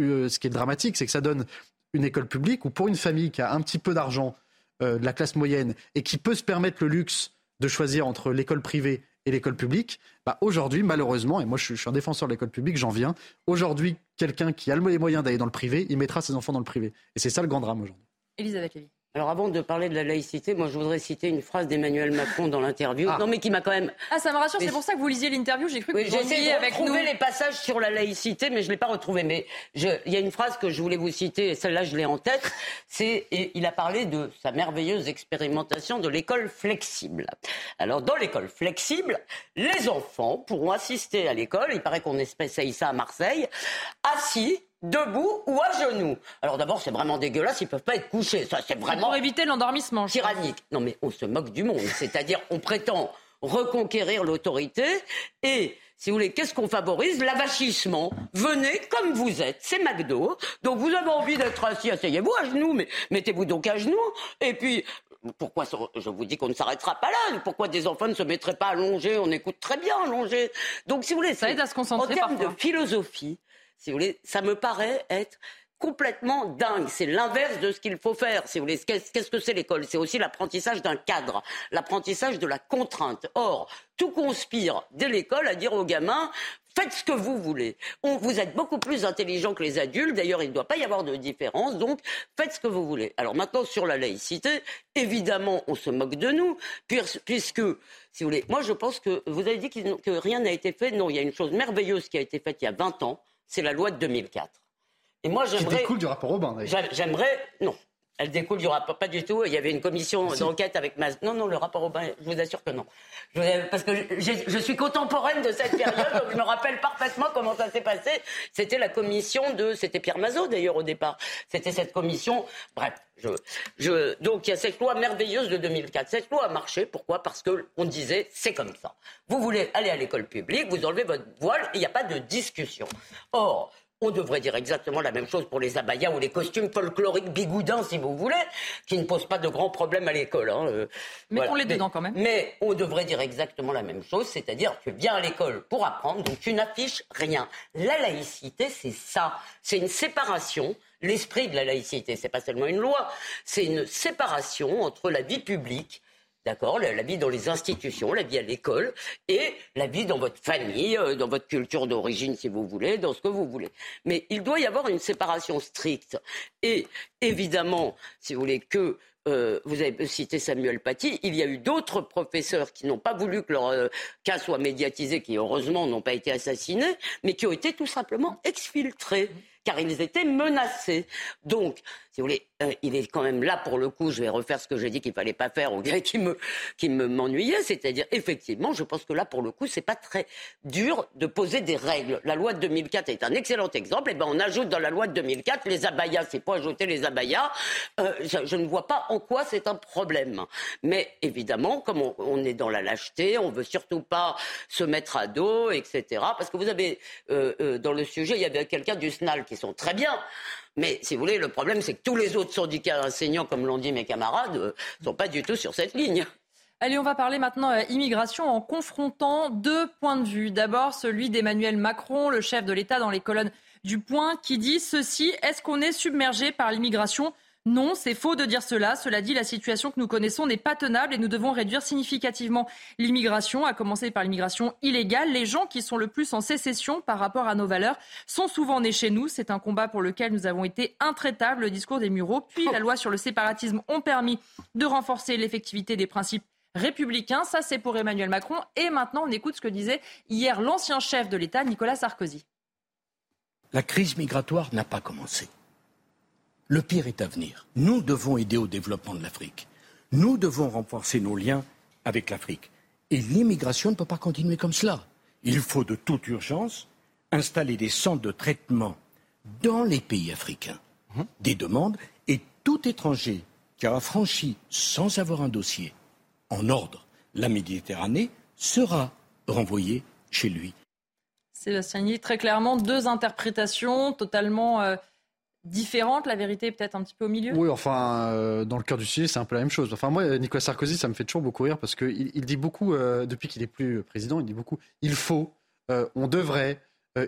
euh, ce qui est dramatique, c'est que ça donne une école publique où pour une famille qui a un petit peu d'argent, de la classe moyenne, et qui peut se permettre le luxe de choisir entre l'école privée et l'école publique, bah aujourd'hui, malheureusement, et moi je suis, un défenseur de l'école publique, j'en viens, aujourd'hui, quelqu'un qui a les moyens d'aller dans le privé, il mettra ses enfants dans le privé. Et c'est ça le grand drame aujourd'hui. Elisabeth Lévy. Alors avant de parler de la laïcité, moi je voudrais citer une phrase d'Emmanuel Macron dans l'interview. Ah. Non mais qui m'a quand même. Ah ça me rassure, c'est pour ça que vous lisiez l'interview. J'ai cru que vous essayé avec nous. les passages sur la laïcité, mais je l'ai pas retrouvé. Mais il y a une phrase que je voulais vous citer, et celle-là je l'ai en tête. C'est il a parlé de sa merveilleuse expérimentation de l'école flexible. Alors dans l'école flexible, les enfants pourront assister à l'école. Il paraît qu'on essaye ça à Marseille, assis debout ou à genoux. Alors d'abord, c'est vraiment dégueulasse, ils peuvent pas être couchés. Ça, c'est vraiment pour éviter l'endormissement. Tyrannique. Non, mais on se moque du monde. *laughs* C'est-à-dire, on prétend reconquérir l'autorité et si vous voulez, qu'est-ce qu'on favorise? L'avachissement. Venez comme vous êtes, c'est McDo. Donc vous avez envie d'être assis, asseyez-vous à genoux, mais mettez-vous donc à genoux. Et puis, pourquoi je vous dis qu'on ne s'arrêtera pas là Pourquoi des enfants ne se mettraient pas allongés On écoute très bien allongés. Donc si vous voulez, ça aide à se concentrer. En termes de philosophie, si vous voulez, ça me paraît être complètement dingue. C'est l'inverse de ce qu'il faut faire, si vous voulez. Qu'est-ce que c'est l'école? C'est aussi l'apprentissage d'un cadre, l'apprentissage de la contrainte. Or, tout conspire dès l'école à dire aux gamins faites ce que vous voulez. vous êtes beaucoup plus intelligents que les adultes. D'ailleurs, il ne doit pas y avoir de différence. Donc, faites ce que vous voulez. Alors maintenant, sur la laïcité, évidemment, on se moque de nous, puisque, si vous voulez, moi je pense que vous avez dit que rien n'a été fait. Non, il y a une chose merveilleuse qui a été faite il y a 20 ans c'est la loi de 2004. Et moi, j'aimerais. Qui découle du rapport Aubin, J'aimerais. Non. Elle découle du rapport, pas du tout. Il y avait une commission d'enquête avec Mas. Non, non, le rapport Aubin, je vous assure que non. parce que je, suis contemporaine de cette période, *laughs* donc je me rappelle parfaitement comment ça s'est passé. C'était la commission de. C'était Pierre Mazot, d'ailleurs, au départ. C'était cette commission. Bref. Je, donc il y a cette loi merveilleuse de 2004. Cette loi a marché. Pourquoi? Parce qu'on disait c'est comme ça. Vous voulez aller à l'école publique, vous enlevez votre voile, il n'y a pas de discussion. Or, on devrait dire exactement la même chose pour les abayas ou les costumes folkloriques bigoudins, si vous voulez, qui ne posent pas de grands problèmes à l'école. Hein. Euh, on les dedans quand même. Mais on devrait dire exactement la même chose, c'est-à-dire que viens à l'école pour apprendre, donc tu n'affiches rien. La laïcité, c'est ça. C'est une séparation l'esprit de la laïcité. C'est pas seulement une loi, c'est une séparation entre la vie publique D'accord la, vie dans les institutions, la vie à l'école et la vie dans votre famille, euh, dans votre culture d'origine, si vous voulez, dans ce que vous voulez. Mais il doit y avoir une séparation stricte. Et évidemment, si vous voulez, que euh, vous avez cité Samuel Paty, il y a eu d'autres professeurs qui n'ont pas voulu que leur euh, cas soit médiatisé, qui heureusement n'ont pas été assassinés, mais qui ont été tout simplement exfiltrés car ils étaient menacés. Donc, si vous voulez, euh, il est quand même là pour le coup, je vais refaire ce que j'ai dit qu'il fallait pas faire au gars qui me qui me m'ennuyait, c'est-à-dire effectivement, je pense que là pour le coup, c'est pas très dur de poser des règles. La loi de 2004 est un excellent exemple. Et eh ben on ajoute dans la loi de 2004 les abayas, c'est pas ajouter les abayas? Euh, je, ne vois pas en quoi c'est un problème. Mais évidemment, comme on, est dans la lâcheté, on veut surtout pas se mettre à dos, etc. Parce que vous avez euh, dans le sujet, il y avait quelqu'un du SNAL qui sont très bien. Mais si vous voulez, le problème, c'est que tous les autres syndicats enseignants, comme l'ont dit mes camarades, ne euh, sont pas du tout sur cette ligne. Allez, on va parler maintenant euh, immigration en confrontant deux points de vue. D'abord, celui d'Emmanuel Macron, le chef de l'État dans les colonnes du Point, qui dit ceci est-ce qu'on est submergé par l'immigration? Non, c'est faux de dire cela. Cela dit, la situation que nous connaissons n'est pas tenable et nous devons réduire significativement l'immigration, à commencer par l'immigration illégale. Les gens qui sont le plus en sécession par rapport à nos valeurs sont souvent nés chez nous. C'est un combat pour lequel nous avons été intraitables. Le discours des Mureaux, puis la loi sur le séparatisme ont permis de renforcer l'effectivité des principes républicains. Ça, c'est pour Emmanuel Macron. Et maintenant, on écoute ce que disait hier l'ancien chef de l'État, Nicolas Sarkozy. La crise migratoire n'a pas commencé. Le pire est à venir. Nous devons aider au développement de l'Afrique. Nous devons renforcer nos liens avec l'Afrique. Et l'immigration ne peut pas continuer comme cela. Il faut de toute urgence installer des centres de traitement dans les pays africains hum. des demandes et tout étranger qui aura franchi sans avoir un dossier en ordre la Méditerranée sera renvoyé chez lui. Sébastien très clairement deux interprétations totalement euh, différentes, la vérité est peut-être un petit peu au milieu? Oui, enfin, euh, dans le cœur du sujet, c'est un peu la même chose. Enfin, moi, Nicolas Sarkozy, ça me fait toujours beaucoup rire parce qu'il il dit beaucoup, euh, depuis qu'il est plus président, il dit beaucoup il faut, euh, on devrait,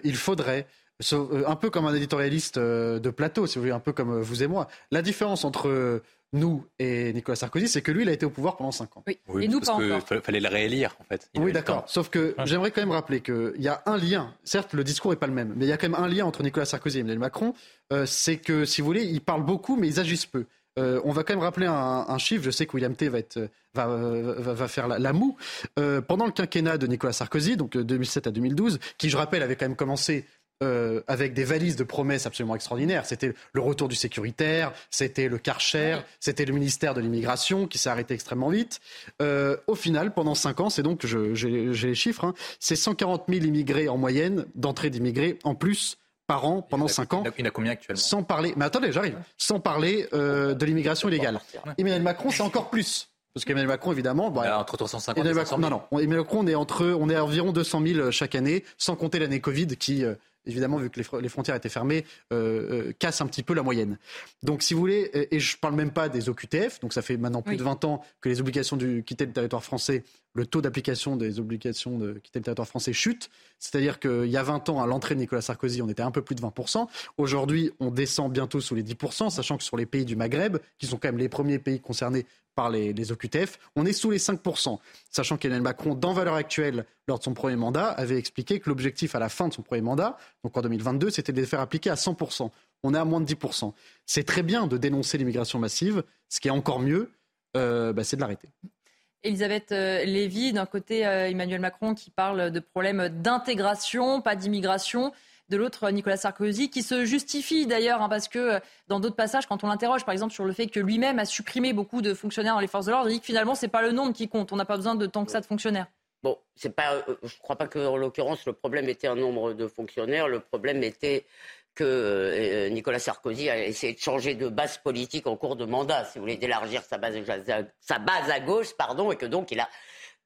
il faudrait. Un peu comme un éditorialiste de plateau, si vous voulez, un peu comme vous et moi. La différence entre nous et Nicolas Sarkozy, c'est que lui, il a été au pouvoir pendant 5 ans. Oui, et nous parce qu'il fallait le réélire, en fait. oui, d'accord. Sauf que j'aimerais quand même rappeler qu'il y a un lien. Certes, le discours n'est pas le même, mais il y a quand même un lien entre Nicolas Sarkozy et Emmanuel Macron. Euh, c'est que, si vous voulez, ils parlent beaucoup, mais ils agissent peu. Euh, on va quand même rappeler un, chiffre. Je sais que William T va, être, va, va, faire la, moue. Euh, pendant le quinquennat de Nicolas Sarkozy, donc de 2007 à 2012, qui, je rappelle, avait quand même commencé euh, avec des valises de promesses absolument extraordinaires. C'était le retour du sécuritaire, c'était le Karcher, c'était le ministère de l'immigration qui s'est arrêté extrêmement vite. Euh, au final, pendant cinq ans, c'est donc, j'ai les chiffres, hein, c'est 140 000 immigrés en moyenne, d'entrée d'immigrés en plus par an pendant cinq ans. Il y en a combien actuellement? Sans parler, mais attendez, j'arrive. Sans parler euh, de l'immigration illégale. Emmanuel Macron, c'est encore plus. Parce qu'Emmanuel Macron, évidemment, bah, entre 350 et 400 000. Non, non. Emmanuel Macron, on est entre, on est à environ 200 000 chaque année, sans compter l'année Covid qui évidemment, vu que les frontières étaient fermées, euh, euh, casse un petit peu la moyenne. Donc, si vous voulez, et je ne parle même pas des OQTF, donc ça fait maintenant plus de 20 ans que les obligations de quitter le territoire français, le taux d'application des obligations de quitter le territoire français chute. C'est-à-dire qu'il y a 20 ans, à l'entrée de Nicolas Sarkozy, on était un peu plus de 20%. Aujourd'hui, on descend bientôt sous les 10%, sachant que sur les pays du Maghreb, qui sont quand même les premiers pays concernés par les, OQTF. On est sous les 5%, sachant qu'Emmanuel Macron, dans valeur actuelle, lors de son premier mandat, avait expliqué que l'objectif à la fin de son premier mandat, donc en 2022, c'était de les faire appliquer à 100%. On est à moins de 10%. C'est très bien de dénoncer l'immigration massive. Ce qui est encore mieux, euh, bah, c'est de l'arrêter. Elisabeth euh, Lévy, d'un côté euh, Emmanuel Macron qui parle de problèmes d'intégration, pas d'immigration de l'autre Nicolas Sarkozy, qui se justifie d'ailleurs, hein, parce que euh, dans d'autres passages, quand on l'interroge, par exemple, sur le fait que lui-même a supprimé beaucoup de fonctionnaires dans les forces de l'ordre, il dit que finalement, ce n'est pas le nombre qui compte. On n'a pas besoin de tant que ça de fonctionnaires. Bon, c'est pas, euh, je ne crois pas qu'en l'occurrence, le problème était un nombre de fonctionnaires. Le problème était que euh, Nicolas Sarkozy a essayé de changer de base politique en cours de mandat, si vous voulez, d'élargir sa base, sa base à gauche, pardon, et que donc il a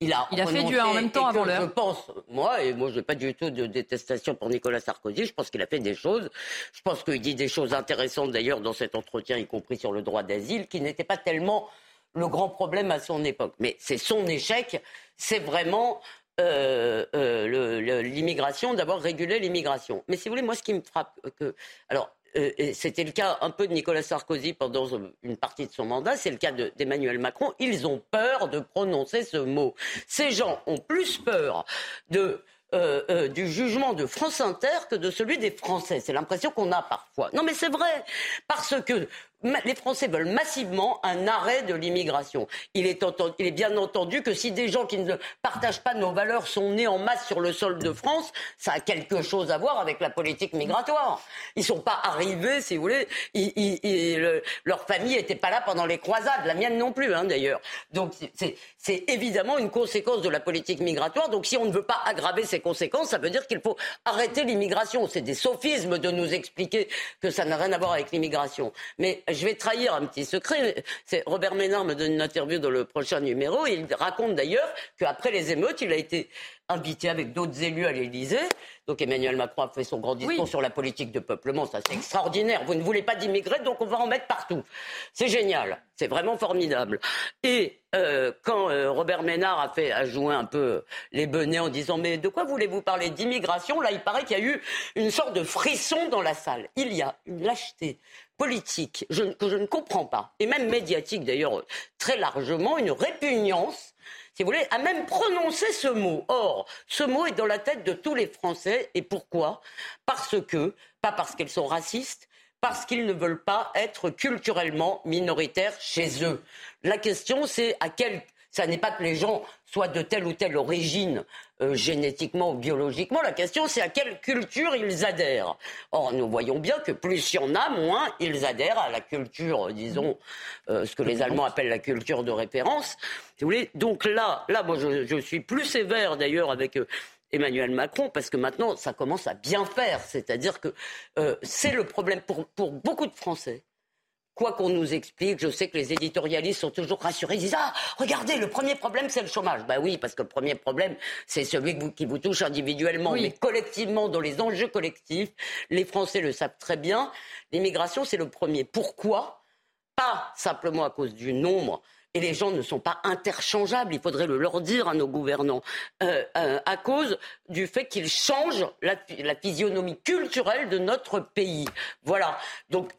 il a, fait du en même temps avant l'heure. Je pense, moi, et moi je n'ai pas du tout de détestation pour Nicolas Sarkozy, je pense qu'il a fait des choses. Je pense qu'il dit des choses intéressantes d'ailleurs dans cet entretien, y compris sur le droit d'asile, qui n'était pas tellement le grand problème à son époque. Mais c'est son échec, c'est vraiment euh, euh, l'immigration, d'abord réguler l'immigration. Mais si vous voulez, moi ce qui me frappe, que, alors c'était le cas un peu de Nicolas Sarkozy pendant une partie de son mandat, c'est le cas d'Emmanuel Macron, ils ont peur de prononcer ce mot. Ces gens ont plus peur euh, euh, du jugement de France Inter que de celui des Français. C'est l'impression qu'on a parfois. Non mais c'est vrai, parce que les Français veulent massivement un arrêt de l'immigration. Il est, il est bien entendu que si des gens qui ne partagent pas nos valeurs sont nés en masse sur le sol de France, ça a quelque chose à voir avec la politique migratoire. Ils sont pas arrivés, si vous voulez, leur famille n'était pas là pendant les croisades, la mienne non plus, hein, d'ailleurs. Donc c'est évidemment une conséquence de la politique migratoire. Donc si on ne veut pas aggraver ces conséquences, ça veut dire qu'il faut arrêter l'immigration. C'est des sophismes de nous expliquer que ça n'a rien à voir avec l'immigration. Mais je vais trahir un petit secret. C'est Robert Ménard me donne une interview dans le prochain numéro. il raconte d'ailleurs qu'après les émeutes, il a été invité avec d'autres élus à l'Élysée. Donc Emmanuel Macron a fait son grand discours sur la politique de peuplement. Ça, c'est extraordinaire. Vous ne voulez pas d'immigrés, donc on va en mettre partout. C'est génial. C'est vraiment formidable. Et euh, quand euh, Robert Ménard a fait a joué un peu les benets en disant mais de quoi voulez-vous parler d'immigration? Là, il paraît qu'il y a eu une sorte de frisson dans la salle. Il y a une lâcheté politique que je ne comprends pas, et même médiatique d'ailleurs très largement, une répugnance si vous voulez, à même prononcer ce mot. Or, ce mot est dans la tête de tous les Français. Et pourquoi? Parce que, pas parce qu'ils sont racistes, parce qu'ils ne veulent pas être culturellement minoritaires chez eux. La question, c'est à quel ça n'est pas que les gens soient de telle ou telle origine euh, génétiquement ou biologiquement. La question, c'est à quelle culture ils adhèrent. Or, nous voyons bien que plus il y en a, moins ils adhèrent à la culture, disons, euh, ce que les Allemands appellent la culture de référence. vous voulez Donc là, là, moi, je, suis plus sévère d'ailleurs avec. Euh, Emmanuel Macron, parce que maintenant, ça commence à bien faire. C'est-à-dire que c'est le problème pour, pour beaucoup de Français quoi qu'on nous explique, je sais que les éditorialistes sont toujours rassurés. Ils disent Ah, regardez, le premier problème, c'est le chômage. Ben oui, parce que le premier problème, c'est celui qui vous touche individuellement, mais collectivement, dans les enjeux collectifs. Les Français le savent très bien. L'immigration, c'est le premier. Pourquoi? Pas simplement à cause du nombre et les gens ne sont pas interchangeables, il faudrait le leur dire à nos gouvernants, euh, euh, à cause du fait qu'ils changent la, physionomie culturelle de notre pays. Voilà. Donc,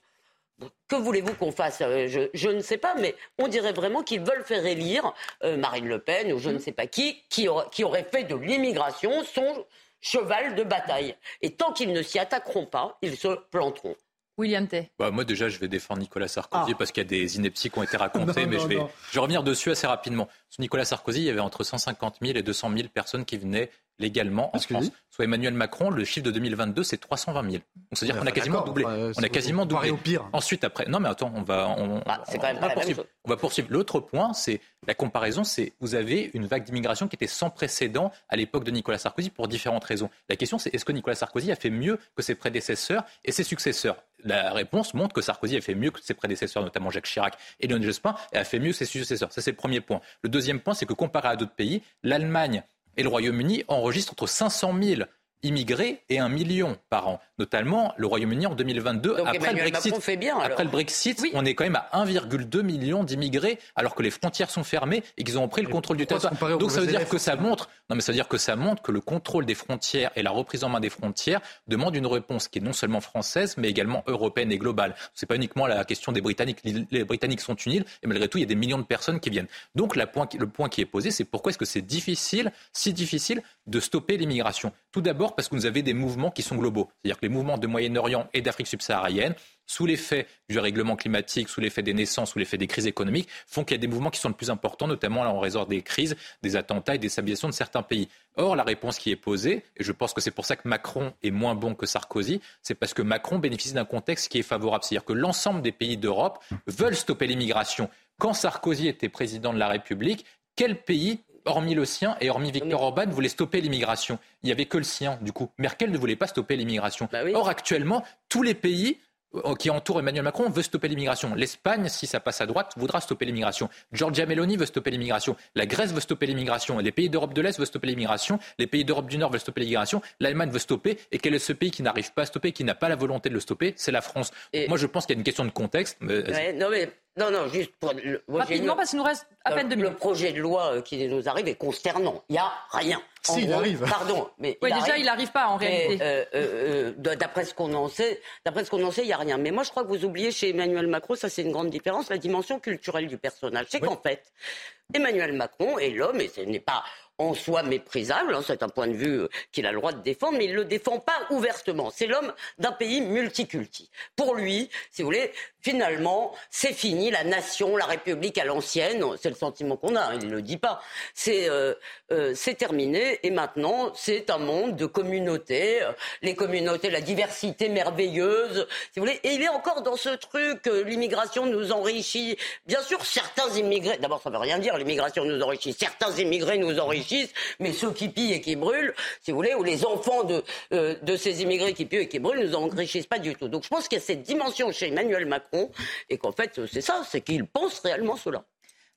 que voulez-vous qu'on fasse euh, je, ne sais pas, mais on dirait vraiment qu'ils veulent faire élire Marine Le Pen ou je ne sais pas qui, qui, qui aurait fait de l'immigration son cheval de bataille. Et tant qu'ils ne s'y attaqueront pas, ils se planteront. William Tay. Bah, moi, déjà, je vais défendre Nicolas Sarkozy ah. parce qu'il y a des inepties qui ont été *laughs* racontées, mais je, vais, je vais revenir dessus assez rapidement. Sous Nicolas Sarkozy, il y avait entre 150 000 et 200 000 personnes qui venaient légalement en France. Soit Emmanuel Macron, le chiffre de 2022, c'est 320 000. Donc, c'est-à-dire qu'on a quasiment doublé. on a quasiment doublé. Au pire. Ensuite, après, non, mais attends, on va, on, bah, quand même va poursuivre. On va poursuivre. L'autre point, c'est la comparaison, c'est vous avez une vague d'immigration qui était sans précédent à l'époque de Nicolas Sarkozy pour différentes raisons. La question, c'est est-ce que Nicolas Sarkozy a fait mieux que ses prédécesseurs et ses successeurs? La réponse montre que Sarkozy a fait mieux que ses prédécesseurs, notamment Jacques Chirac et Lionel Jospin, et a fait mieux que ses successeurs. Ça, c'est le premier point. Le deuxième point, c'est que comparé à d'autres pays, l'Allemagne et le Royaume-Uni enregistre entre 500 000 immigrés et un million par an. Notamment le Royaume-Uni en 2022. après, le Brexit, fait bien, après le Brexit, on est quand même à 1,2 million d'immigrés alors que les frontières sont fermées et qu'ils ont pris le contrôle du territoire. Donc ça veut dire que ça montre, non mais ça veut dire que ça montre que le contrôle des frontières et la reprise en main des frontières demandent une réponse qui est non seulement française mais également européenne et globale. C'est pas uniquement la question des Britanniques. Les Britanniques sont une île et malgré tout il y a des millions de personnes qui viennent. Donc le point qui est posé, c'est pourquoi est-ce que c'est difficile, si difficile, de stopper l'immigration? Tout d'abord parce que vous avez des mouvements qui sont globaux. C'est-à-dire que les mouvements de Moyen-Orient et d'Afrique subsaharienne, sous l'effet du règlement climatique, sous l'effet des naissances, sous l'effet des crises économiques, font qu'il y a des mouvements qui sont le plus importants, notamment en raison des crises, des attentats et des stabilisations de certains pays. Or, la réponse qui est posée, et je pense que c'est pour ça que Macron est moins bon que Sarkozy, c'est parce que Macron bénéficie d'un contexte qui est favorable. C'est-à-dire que l'ensemble des pays d'Europe veulent stopper l'immigration. Quand Sarkozy était président de la République, quel pays hormis le sien et hormis Victor Orban, voulait stopper l'immigration. Il n'y avait que le sien, du coup. Merkel ne voulait pas stopper l'immigration. Bah Or, actuellement, tous les pays euh, qui entourent Emmanuel Macron veulent stopper l'immigration. L'Espagne, si ça passe à droite, voudra stopper l'immigration. Giorgia Meloni veut stopper l'immigration. La Grèce veut stopper l'immigration. Les pays d'Europe de l'Est veulent stopper l'immigration. Les pays d'Europe du Nord veulent stopper l'immigration. L'Allemagne veut stopper. Et quel est ce pays qui n'arrive pas à stopper, qui n'a pas la volonté de le stopper? C'est la France. Moi, je pense qu'il y a une question de contexte. non, mais non, non, juste pour. Rapidement, parce qu'il nous reste à peine deux minutes. Le projet de loi euh, qui nous arrive est consternant. Il n'y a rien. Si, il arrive. Pardon, mais. Oui, déjà, il n'arrive pas en réalité. Euh, euh, d'après ce qu'on en sait, d'après ce qu'on en sait, il n'y a rien. Mais moi, je crois que vous oubliez chez Emmanuel Macron, ça c'est une grande différence, la dimension culturelle du personnage. C'est qu'en fait, Emmanuel Macron est l'homme, et ce n'est pas en soi méprisable, hein, c'est un point de vue euh, qu'il a le droit de défendre, mais il ne le défend pas ouvertement. C'est l'homme d'un pays multiculti. Pour lui, si vous voulez, finalement, c'est fini, la nation, la République à l'ancienne, c'est le sentiment qu'on a, hein, il ne le dit pas, c'est euh, euh, terminé, et maintenant, c'est un monde de communautés, les communautés, la diversité merveilleuse, si vous voulez, et il est encore dans ce truc, l'immigration nous enrichit. Bien sûr, certains immigrés, d'abord ça ne veut rien dire, l'immigration nous enrichit, certains immigrés nous enrichissent, mais ceux qui pillent et qui brûlent, si vous voulez, ou les enfants de, euh, ces immigrés qui pillent et qui brûlent, nous enrichissent pas du tout. Donc je pense qu'il y a cette dimension chez Emmanuel Macron, et qu'en fait, c'est ça, c'est qu'il pense réellement cela.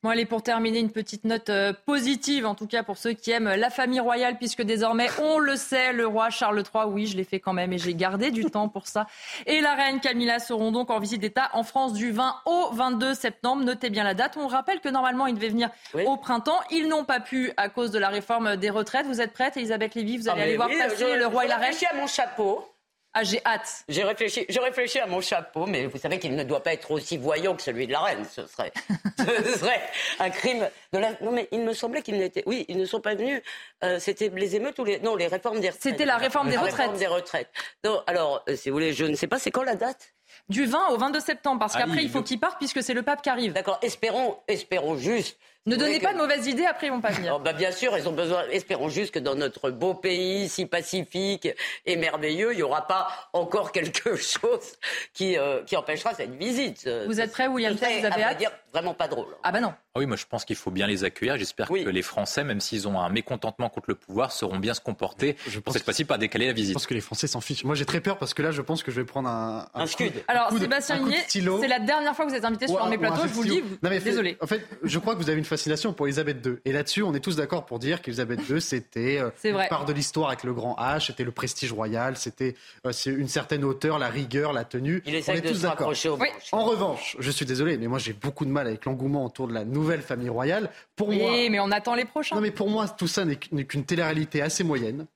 Bon, allez, pour terminer, une petite note euh, positive, en tout cas pour ceux qui aiment la famille royale, puisque désormais, on le sait, le roi Charles III, oui, je l'ai fait quand même et j'ai gardé du temps pour ça. Et la reine Camilla seront donc en visite d'État en France du 20 au 22 septembre. Notez bien la date. On rappelle que normalement, ils devaient venir au printemps. Ils n'ont pas pu à cause de la réforme des retraites. Vous êtes prête, Elisabeth Lévy? Vous allez ah, aller voir passer le roi et la reine? à mon chapeau. Ah, j'ai hâte. J'ai réfléchi, j'ai réfléchi à mon chapeau, mais vous savez qu'il ne doit pas être aussi voyant que celui de la reine. Ce serait, *laughs* ce serait un crime de la. Non, mais il me semblait qu'ils n'étaient. Oui, ils ne sont pas venus. Euh, c'était les émeutes ou les. Non, les réformes des retraites. C'était la réforme des la retraites. Réforme des retraites. Non, alors, euh, si vous voulez, je ne sais pas, c'est quand la date? Du 20 au 22 septembre, parce ah qu'après, il faut qu'il parte puisque c'est le pape qui arrive. D'accord. Espérons, espérons juste Ne donnez pas de mauvaises idées, après ils vont pas venir. Oh, bah, bien sûr, ils ont besoin. Espérons juste que dans notre beau pays, si pacifique et merveilleux, il n'y aura pas encore *laughs* quelque chose qui, euh, qui empêchera cette visite. Vous êtes prêt, William Vous avez à hâte dire, vraiment pas drôle. Ah bah non. Ah oui, moi je pense qu'il faut bien les accueillir. J'espère que les Français, même s'ils ont un mécontentement contre le pouvoir, sauront bien se comporter. pour cette fois-ci, pas décaler la visite. Je pense que les Français s'en fichent. Moi j'ai très peur parce que là je pense que je vais prendre un, Un scud. Alors, coup de- Sébastien un coup de Ligné, stylo. c'est la dernière fois que vous êtes invité sur un mes un- un plateaux, je vous le dis. stylo. vous- Non, mais fait- Désolé. En fait, je crois que vous avez une fascination pour Elisabeth II. Et là-dessus, on est tous d'accord pour dire qu'Elisabeth II, c'était euh, une part de l'histoire avec le grand H, c'était le prestige royal, c'était euh, une certaine hauteur, la rigueur, la tenue. Il on est de tous d'accord. Oui. branches. En revanche, je suis désolé, mais moi j'ai beaucoup de mal avec l'engouement autour de la nouvelle famille royale. Pour moi, Oui, mais on attend les prochains. non mais pour moi, tout ça n'est qu'une télé-réalité assez moyenne.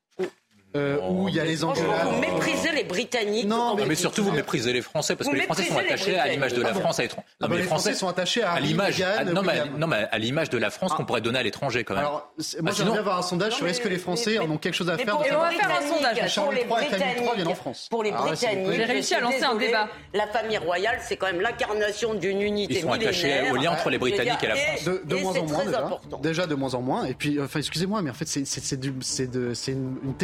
Euh, où il y a les Franchement, vous engueulades. méprisez les Britanniques. Non, mais, surtout, vous méprisez les Français parce Vous que les Français sont attachés à l'image de la Britanniques. France à l'étranger. Ah bon, les Français sont attachés à l'image, à- non, mais, à- non, mais l'image de la France qu'on pourrait donner à l'étranger quand même. Alors, c'est- moi Ah, j'aimerais avoir un sondage Non, sur est-ce mais- que les Français mais- en ont quelque chose à Mais faire pour de les Et on va faire un sondage. Britanniques, Charles pour les III et Camille III viennent en Britanniques, France. Pour les Ah Britanniques. J'ai réussi à lancer un débat. La famille royale, c'est quand même l'incarnation d'une unité Ils sont attachés au lien entre les Britanniques et la France. de, moins en moins déjà. Déjà de moins en moins. Et puis, enfin, excusez-moi, mais en fait, c'est- une, une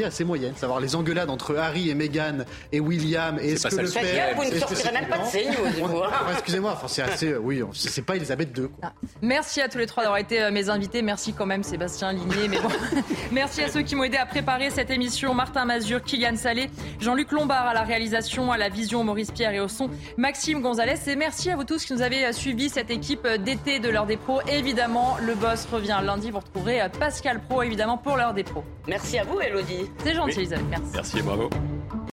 télé-réalité assez moyenne. Savoir les engueulades entre Harry et Meghan et William et est-ce que ça le père. vous ne sortirez même pas de vous, hein. Excusez-moi, enfin, c'est assez. euh, Oui, c'est pas Elisabeth II. quoi. Merci à tous les trois d'avoir été euh, mes invités. Merci quand même Sébastien Ligné. Mais bon, *laughs* merci à ceux qui m'ont aidé à préparer cette émission. Martin Mazur, Kylian Salé, Jean-Luc Lombard à la réalisation, à la vision, Maurice Pierre et au son, Maxime Gonzalez. Et merci à vous tous qui nous avez euh, suivi cette équipe d'été de l'heure des pros. Évidemment, le boss revient lundi. Vous retrouverez Pascal Pro évidemment pour l'heure des pros. Merci à vous, Elodie. C'est gentil, Elisabeth. Merci. Merci et bravo.